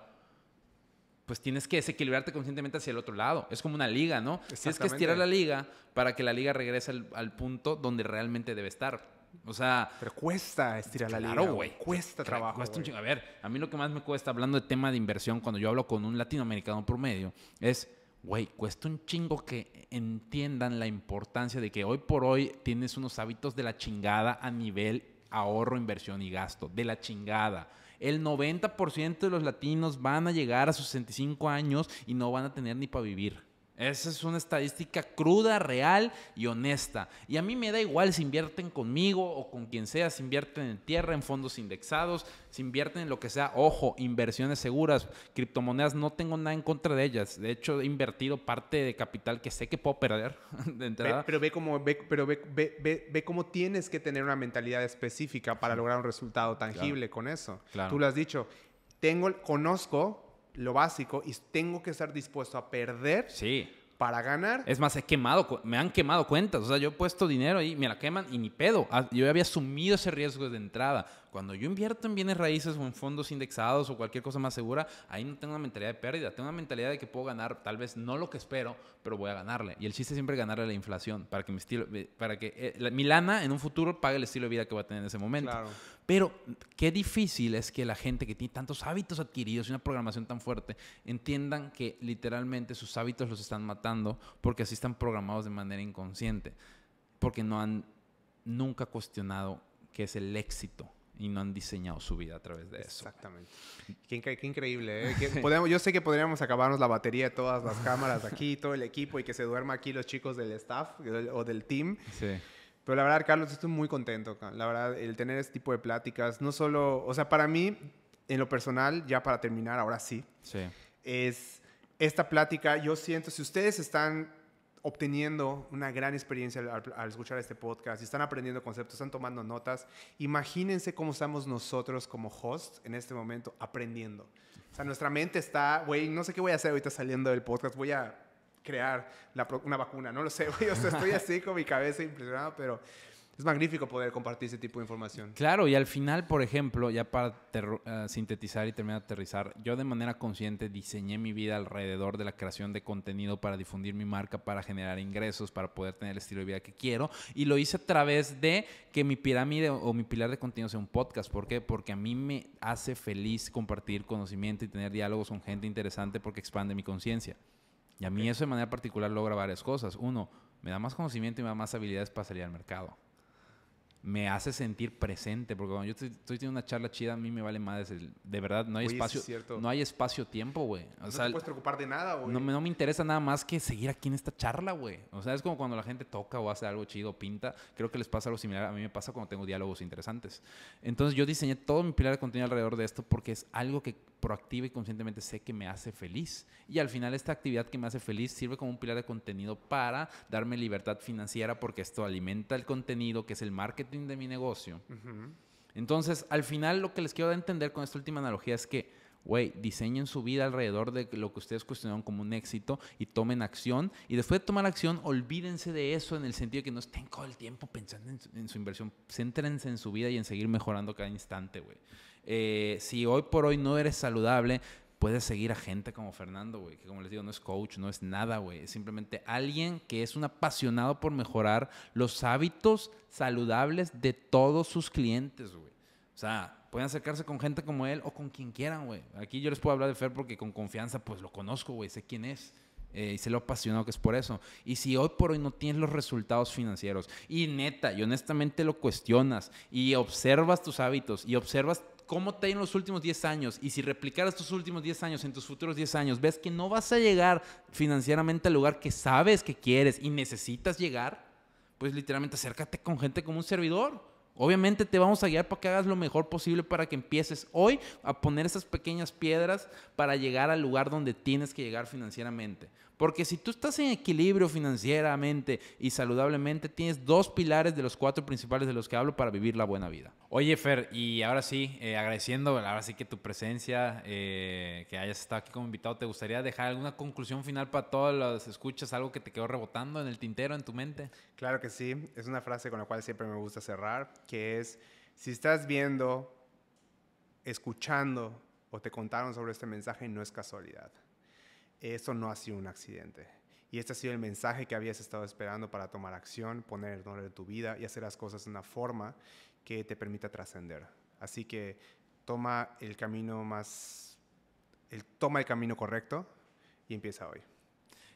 pues tienes que desequilibrarte conscientemente hacia el otro lado. Es como una liga, ¿no? Tienes que estirar la liga para que la liga regrese al, al punto donde realmente debe estar. O sea, Pero cuesta estirar la liga, güey. Cuesta trabajo, cuesta un. A ver, a mí lo que más me cuesta hablando de tema de inversión cuando yo hablo con un latinoamericano promedio es, güey, cuesta un chingo que entiendan la importancia de que hoy por hoy tienes unos hábitos de la chingada a nivel ahorro, inversión y gasto. De la chingada. El 90% de los latinos van a llegar a sus 65 años y no van a tener ni para vivir. Esa es una estadística cruda, real y honesta. Y a mí me da igual si invierten conmigo o con quien sea, si invierten en tierra, en fondos indexados, si invierten en lo que sea. Ojo, inversiones seguras, criptomonedas, no tengo nada en contra de ellas. De hecho, he invertido parte de capital que sé que puedo perder de Ve- entrada. pero ve cómo, ve, pero ve, ve- ve- ve cómo tienes que tener una mentalidad específica para lograr un resultado tangible con eso. Claro. Tú lo has dicho. Tengo, conozco lo básico y tengo que estar dispuesto a perder Sí. para ganar. Es más, he quemado, me han quemado cuentas. O sea, yo he puesto dinero y me la queman y ni pedo. Ah, Yo había asumido ese riesgo de entrada. Cuando yo invierto en bienes raíces o en fondos indexados o cualquier cosa más segura, ahí no tengo una mentalidad de pérdida. Tengo una mentalidad de que puedo ganar, tal vez no lo que espero, pero voy a ganarle. Y el chiste es siempre ganarle a la inflación para que mi estilo, eh, para que eh, la- mi lana en un futuro pague el estilo de vida que va a tener en ese momento. Claro. Pero qué difícil es que la gente que tiene tantos hábitos adquiridos y una programación tan fuerte entiendan que literalmente sus hábitos los están matando porque así están programados de manera inconsciente. Porque no han nunca cuestionado qué es el éxito y no han diseñado su vida a través de eso. Exactamente. Qué, incre- qué increíble, ¿eh? Que podemos- yo sé que podríamos acabarnos la batería de todas las cámaras aquí, todo el equipo y que se duerma aquí los chicos del staff o del team. Sí. Pero la verdad, Carlos, estoy muy contento. La verdad, el tener este tipo de pláticas, no solo, o sea, para mí, en lo personal, ya para terminar, ahora sí, Sí. es esta plática, yo siento, si ustedes están obteniendo una gran experiencia al, al escuchar este podcast, están aprendiendo conceptos, están tomando notas, imagínense cómo estamos nosotros como host en este momento aprendiendo. O sea, nuestra mente está, güey, no sé qué voy a hacer ahorita saliendo del podcast, voy a crear la una vacuna, no lo sé, güey, o sea, estoy así con mi cabeza impresionado, pero es magnífico poder compartir ese tipo de información. Claro, y al final, por ejemplo, ya para uh, sintetizar y terminar de aterrizar, yo de manera consciente diseñé mi vida alrededor de la creación de contenido para difundir mi marca, para generar ingresos, para poder tener el estilo de vida que quiero. Y lo hice a través de que mi pirámide o mi pilar de contenido sea un podcast. ¿Por qué? Porque a mí me hace feliz compartir conocimiento y tener diálogos con gente interesante porque expande mi conciencia. Y a mí eso de manera particular logra varias cosas. Uno, me da más conocimiento y me da más habilidades para salir al mercado me hace sentir presente, porque cuando yo estoy, teniendo una charla chida, a mí me vale más. De verdad, no hay espacio. no hay espacio-tiempo, güey. no te puedes preocupar de nada, güey. No, no, me interesa nada más que seguir aquí en esta charla, güey. O sea, es como cuando la gente toca o hace algo chido, pinta. Creo que les pasa algo similar. A mí me pasa cuando tengo diálogos interesantes. Entonces, yo diseñé todo mi pilar de contenido alrededor de esto porque es algo que proactiva y conscientemente sé que me hace feliz. Y al final, esta actividad que me hace feliz sirve como un pilar de contenido para darme libertad financiera porque esto alimenta el contenido, que es el marketing de mi negocio. Entonces, al final lo que les quiero entender con esta última analogía es que, güey, diseñen su vida alrededor de lo que ustedes cuestionaron como un éxito y tomen acción. Y después de tomar acción, olvídense de eso en el sentido de que no estén todo el tiempo pensando en su, inversión. Céntrense en su vida y en seguir mejorando cada instante, güey. Eh, si hoy por hoy no eres saludable, puedes seguir a gente como Fernando, güey, que como les digo, no es coach, no es nada, güey, es simplemente alguien que es un apasionado por mejorar los hábitos saludables de todos sus clientes, güey. O sea, pueden acercarse con gente como él o con quien quieran, güey. Aquí yo les puedo hablar de Fer porque con confianza, pues lo conozco, güey, sé quién es. Eh, y sé lo apasionado que es por eso. Y si hoy por hoy no tienes los resultados financieros y neta y honestamente lo cuestionas y observas tus hábitos y observas cómo te ha ido en los últimos 10 años y si replicaras tus últimos 10 años en tus futuros 10 años, ves que no vas a llegar financieramente al lugar que sabes que quieres y necesitas llegar, pues literalmente acércate con gente como un servidor. Obviamente te vamos a guiar para que hagas lo mejor posible para que empieces hoy a poner esas pequeñas piedras para llegar al lugar donde tienes que llegar financieramente. Porque si tú estás en equilibrio financieramente y saludablemente, tienes dos pilares de los cuatro principales de los que hablo para vivir la buena vida. Oye, Fer, y ahora sí, eh, agradeciendo, ahora sí que tu presencia, eh, que hayas estado aquí como invitado, ¿te gustaría dejar alguna conclusión final para todos los escuchas, algo que te quedó rebotando en el tintero, en tu mente? Claro que sí, es una frase con la cual siempre me gusta cerrar, que es, si estás viendo, escuchando o te contaron sobre este mensaje, no es casualidad eso no ha sido un accidente. Y este ha sido el mensaje que habías estado esperando para tomar acción, poner el nombre de tu vida y hacer las cosas de una forma que te permita trascender. Así que toma el camino más, el, toma el camino correcto y empieza hoy.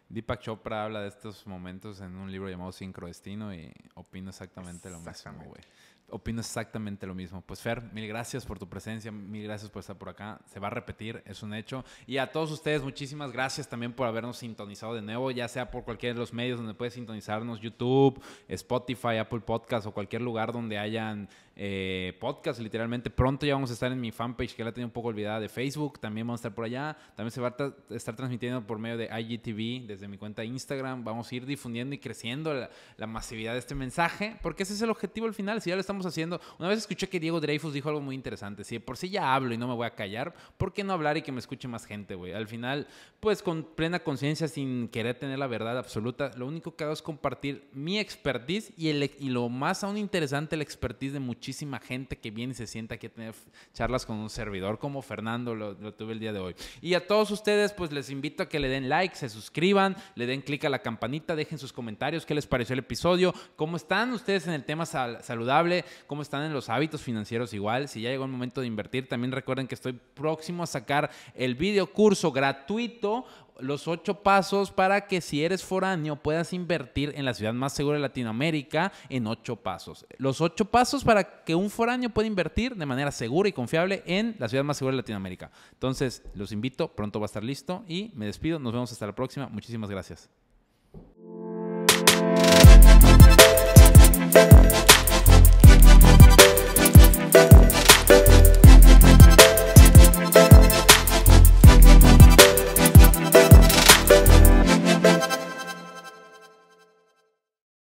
Deepak Chopra habla de estos momentos en un libro llamado Sincrodestino y opino exactamente lo mismo, güey opino exactamente lo mismo. Pues Fer, mil gracias por tu presencia, mil gracias por estar por acá. Se va a repetir, es un hecho. Y a todos ustedes, muchísimas gracias también por habernos sintonizado de nuevo, ya sea por cualquiera de los medios donde puedes sintonizarnos, YouTube, Spotify, Apple Podcast o cualquier lugar donde hayan eh, podcast, literalmente. Pronto ya vamos a estar en mi fanpage, que la tenía un poco olvidada, de Facebook. También vamos a estar por allá. También se va a estar transmitiendo por medio de IGTV, desde mi cuenta de Instagram. Vamos a ir difundiendo y creciendo la, masividad de este mensaje, porque ese es el objetivo al final. Si ya lo estamos haciendo. Una vez escuché que Diego Dreyfus dijo algo muy interesante. Si por si ya hablo y no me voy a callar, ¿por qué no hablar y que me escuche más gente, güey? Al final, pues con plena conciencia, sin querer tener la verdad absoluta, lo único que hago es compartir mi expertise y, el, y lo más aún interesante, la expertise de muchísima gente que viene y se sienta aquí a tener charlas con un servidor como Fernando, lo, tuve el día de hoy. Y a todos ustedes, pues les invito a que le den like, se suscriban, le den clic a la campanita, dejen sus comentarios, qué les pareció el episodio, cómo están ustedes en el tema saludable, cómo están en los hábitos financieros igual, si ya llegó el momento de invertir, también recuerden que estoy próximo a sacar el video curso gratuito los ocho pasos para que si eres foráneo puedas invertir en la ciudad más segura de Latinoamérica en ocho pasos. Los ocho pasos para que un foráneo pueda invertir de manera segura y confiable en la ciudad más segura de Latinoamérica. Entonces, los invito, pronto va a estar listo y me despido. Nos vemos hasta la próxima. Muchísimas gracias.